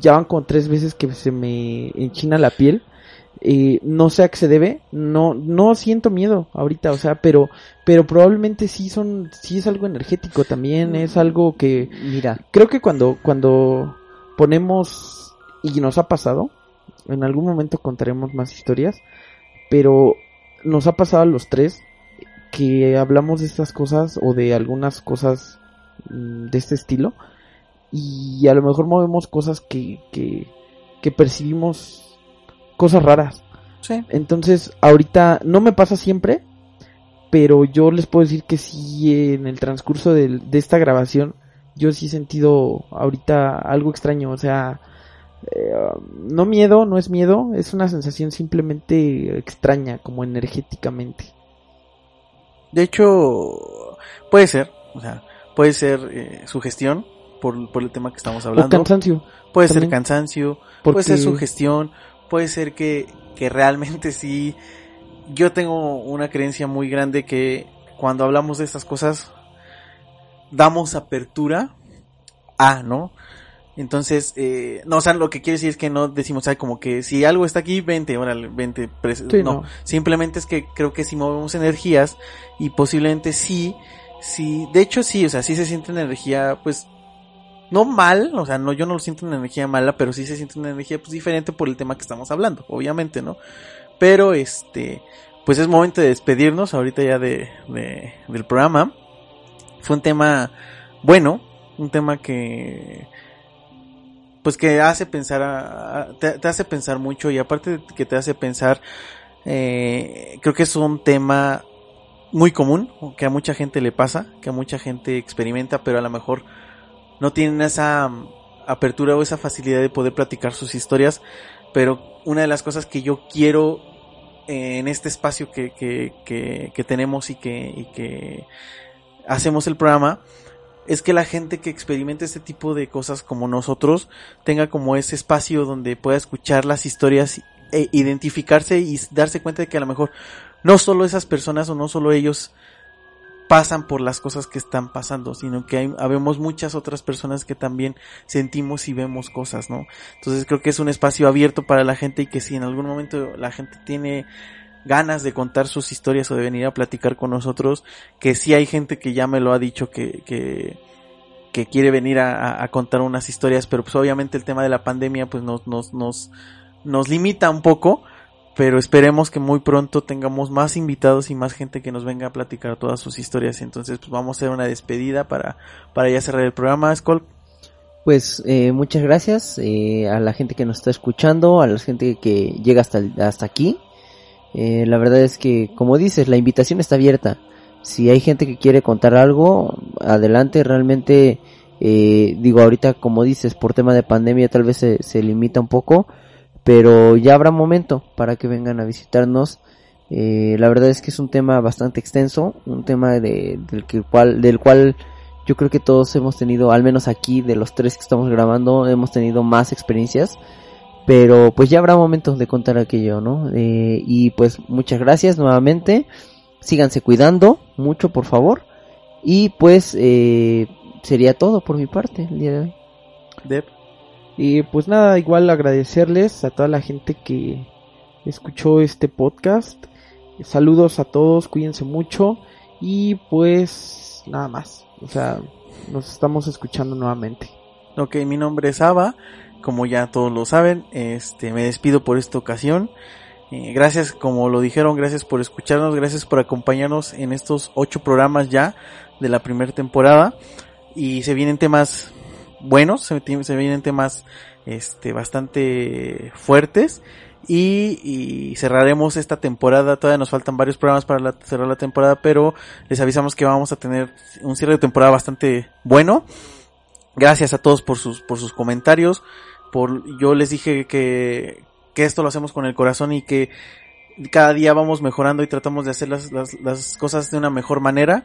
ya van como tres veces que se me enchina la piel. Eh, no sé a qué se debe, no, no siento miedo ahorita, o sea, pero, pero probablemente sí son, sí es algo energético también, es algo que, Mira, creo que cuando, cuando ponemos, y nos ha pasado, en algún momento contaremos más historias, pero nos ha pasado a los tres que hablamos de estas cosas o de algunas cosas mm, de este estilo y a lo mejor movemos cosas que, que, que percibimos cosas raras. Sí. Entonces, ahorita no me pasa siempre, pero yo les puedo decir que sí, en el transcurso de, esta grabación, yo sí he sentido ahorita algo extraño, o sea, eh, no miedo, no es miedo, es una sensación simplemente extraña, como energéticamente. De hecho, puede ser, o sea, puede ser eh, sugestión por, por el tema que estamos O hablando. cansancio, puede ser cansancio, porque puede ser sugestión, puede ser que, que realmente sí. Yo tengo una creencia muy grande que cuando hablamos de estas cosas damos apertura a, ¿no? Entonces, eh, no, o sea, lo que quiere decir es que no decimos, ay, como que si algo está aquí, vente, órale, vente, Sí, no. no. Simplemente es que creo que si movemos energías y posiblemente sí, sí, de hecho sí, o sea, sí se siente energía, pues, no mal, o sea, no, yo no lo siento una energía mala, pero sí se siente una energía, pues, diferente por el tema que estamos hablando, obviamente, ¿no? Pero, este, pues es momento de despedirnos ahorita ya de, de, del programa. Fue un tema bueno, un tema que, pues que hace pensar, a- te hace pensar mucho y aparte de que te hace pensar, eh, creo que es un tema muy común, que a mucha gente le pasa, que a mucha gente experimenta, pero a lo mejor no tienen esa mm, apertura o esa facilidad de poder platicar sus historias, pero una de las cosas que yo quiero eh, en este espacio que, que, que, que tenemos y que, y que hacemos el programa, es que la gente que experimenta este tipo de cosas como nosotros tenga como ese espacio donde pueda escuchar las historias e identificarse y darse cuenta de que a lo mejor no solo esas personas o no solo ellos pasan por las cosas que están pasando, sino que hay, habemos muchas otras personas que también sentimos y vemos cosas, ¿no? Entonces creo que es un espacio abierto para la gente y que si en algún momento la gente tiene ganas de contar sus historias o de venir a platicar con nosotros, que sí hay gente que ya me lo ha dicho que, que, que quiere venir a, contar unas historias, pero pues obviamente el tema de la pandemia pues nos, nos, nos limita un poco, pero esperemos que muy pronto tengamos más invitados y más gente que nos venga a platicar todas sus historias. Entonces pues vamos a hacer una despedida para, para ya cerrar el programa, Skull. Pues eh, muchas gracias eh, a la gente que nos está escuchando, a la gente que llega hasta, hasta aquí. Eh, la verdad es que, como dices, la invitación está abierta. Si hay gente que quiere contar algo, adelante, realmente, eh, digo, ahorita, como dices, por tema de pandemia tal vez se, se limita un poco, pero ya habrá momento para que vengan a visitarnos. Eh, la verdad es que es un tema bastante extenso, un tema de, del, que, cual, del cual yo creo que todos hemos tenido, al menos aquí de los tres que estamos grabando, hemos tenido más experiencias. Pero pues ya habrá momentos de contar aquello, ¿no? Eh, y pues muchas gracias nuevamente. Síganse cuidando mucho, por favor. Y pues eh, sería todo por mi parte el día de hoy. Y pues nada, igual agradecerles a toda la gente que escuchó este podcast. Saludos a todos, cuídense mucho. Y pues nada más. O sea, nos estamos escuchando nuevamente. Ok, mi nombre es Ava. Como ya todos lo saben, este, me despido por esta ocasión. Eh, gracias, como lo dijeron, gracias por escucharnos, gracias por acompañarnos en estos ocho programas ya de la primera temporada. Y se vienen temas buenos, se, vienen temas este, bastante fuertes. Y, y, cerraremos esta temporada. Todavía nos faltan varios programas para cerrar la temporada, pero les avisamos que vamos a tener un cierre de temporada bastante bueno. Gracias a todos por sus, por sus comentarios. Por, yo les dije que, que esto lo hacemos con el corazón y que cada día vamos mejorando y tratamos de hacer las, las, las cosas de una mejor manera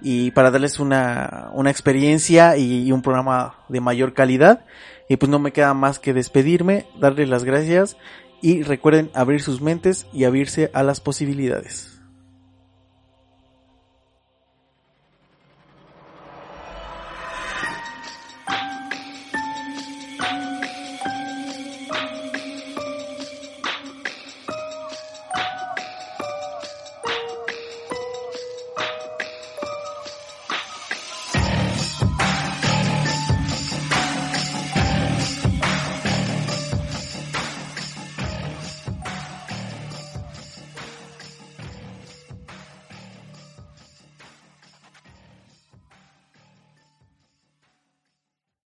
y para darles una, una experiencia y, y un programa de mayor calidad. Y pues no me queda más que despedirme, darles las gracias y recuerden abrir sus mentes y abrirse a las posibilidades.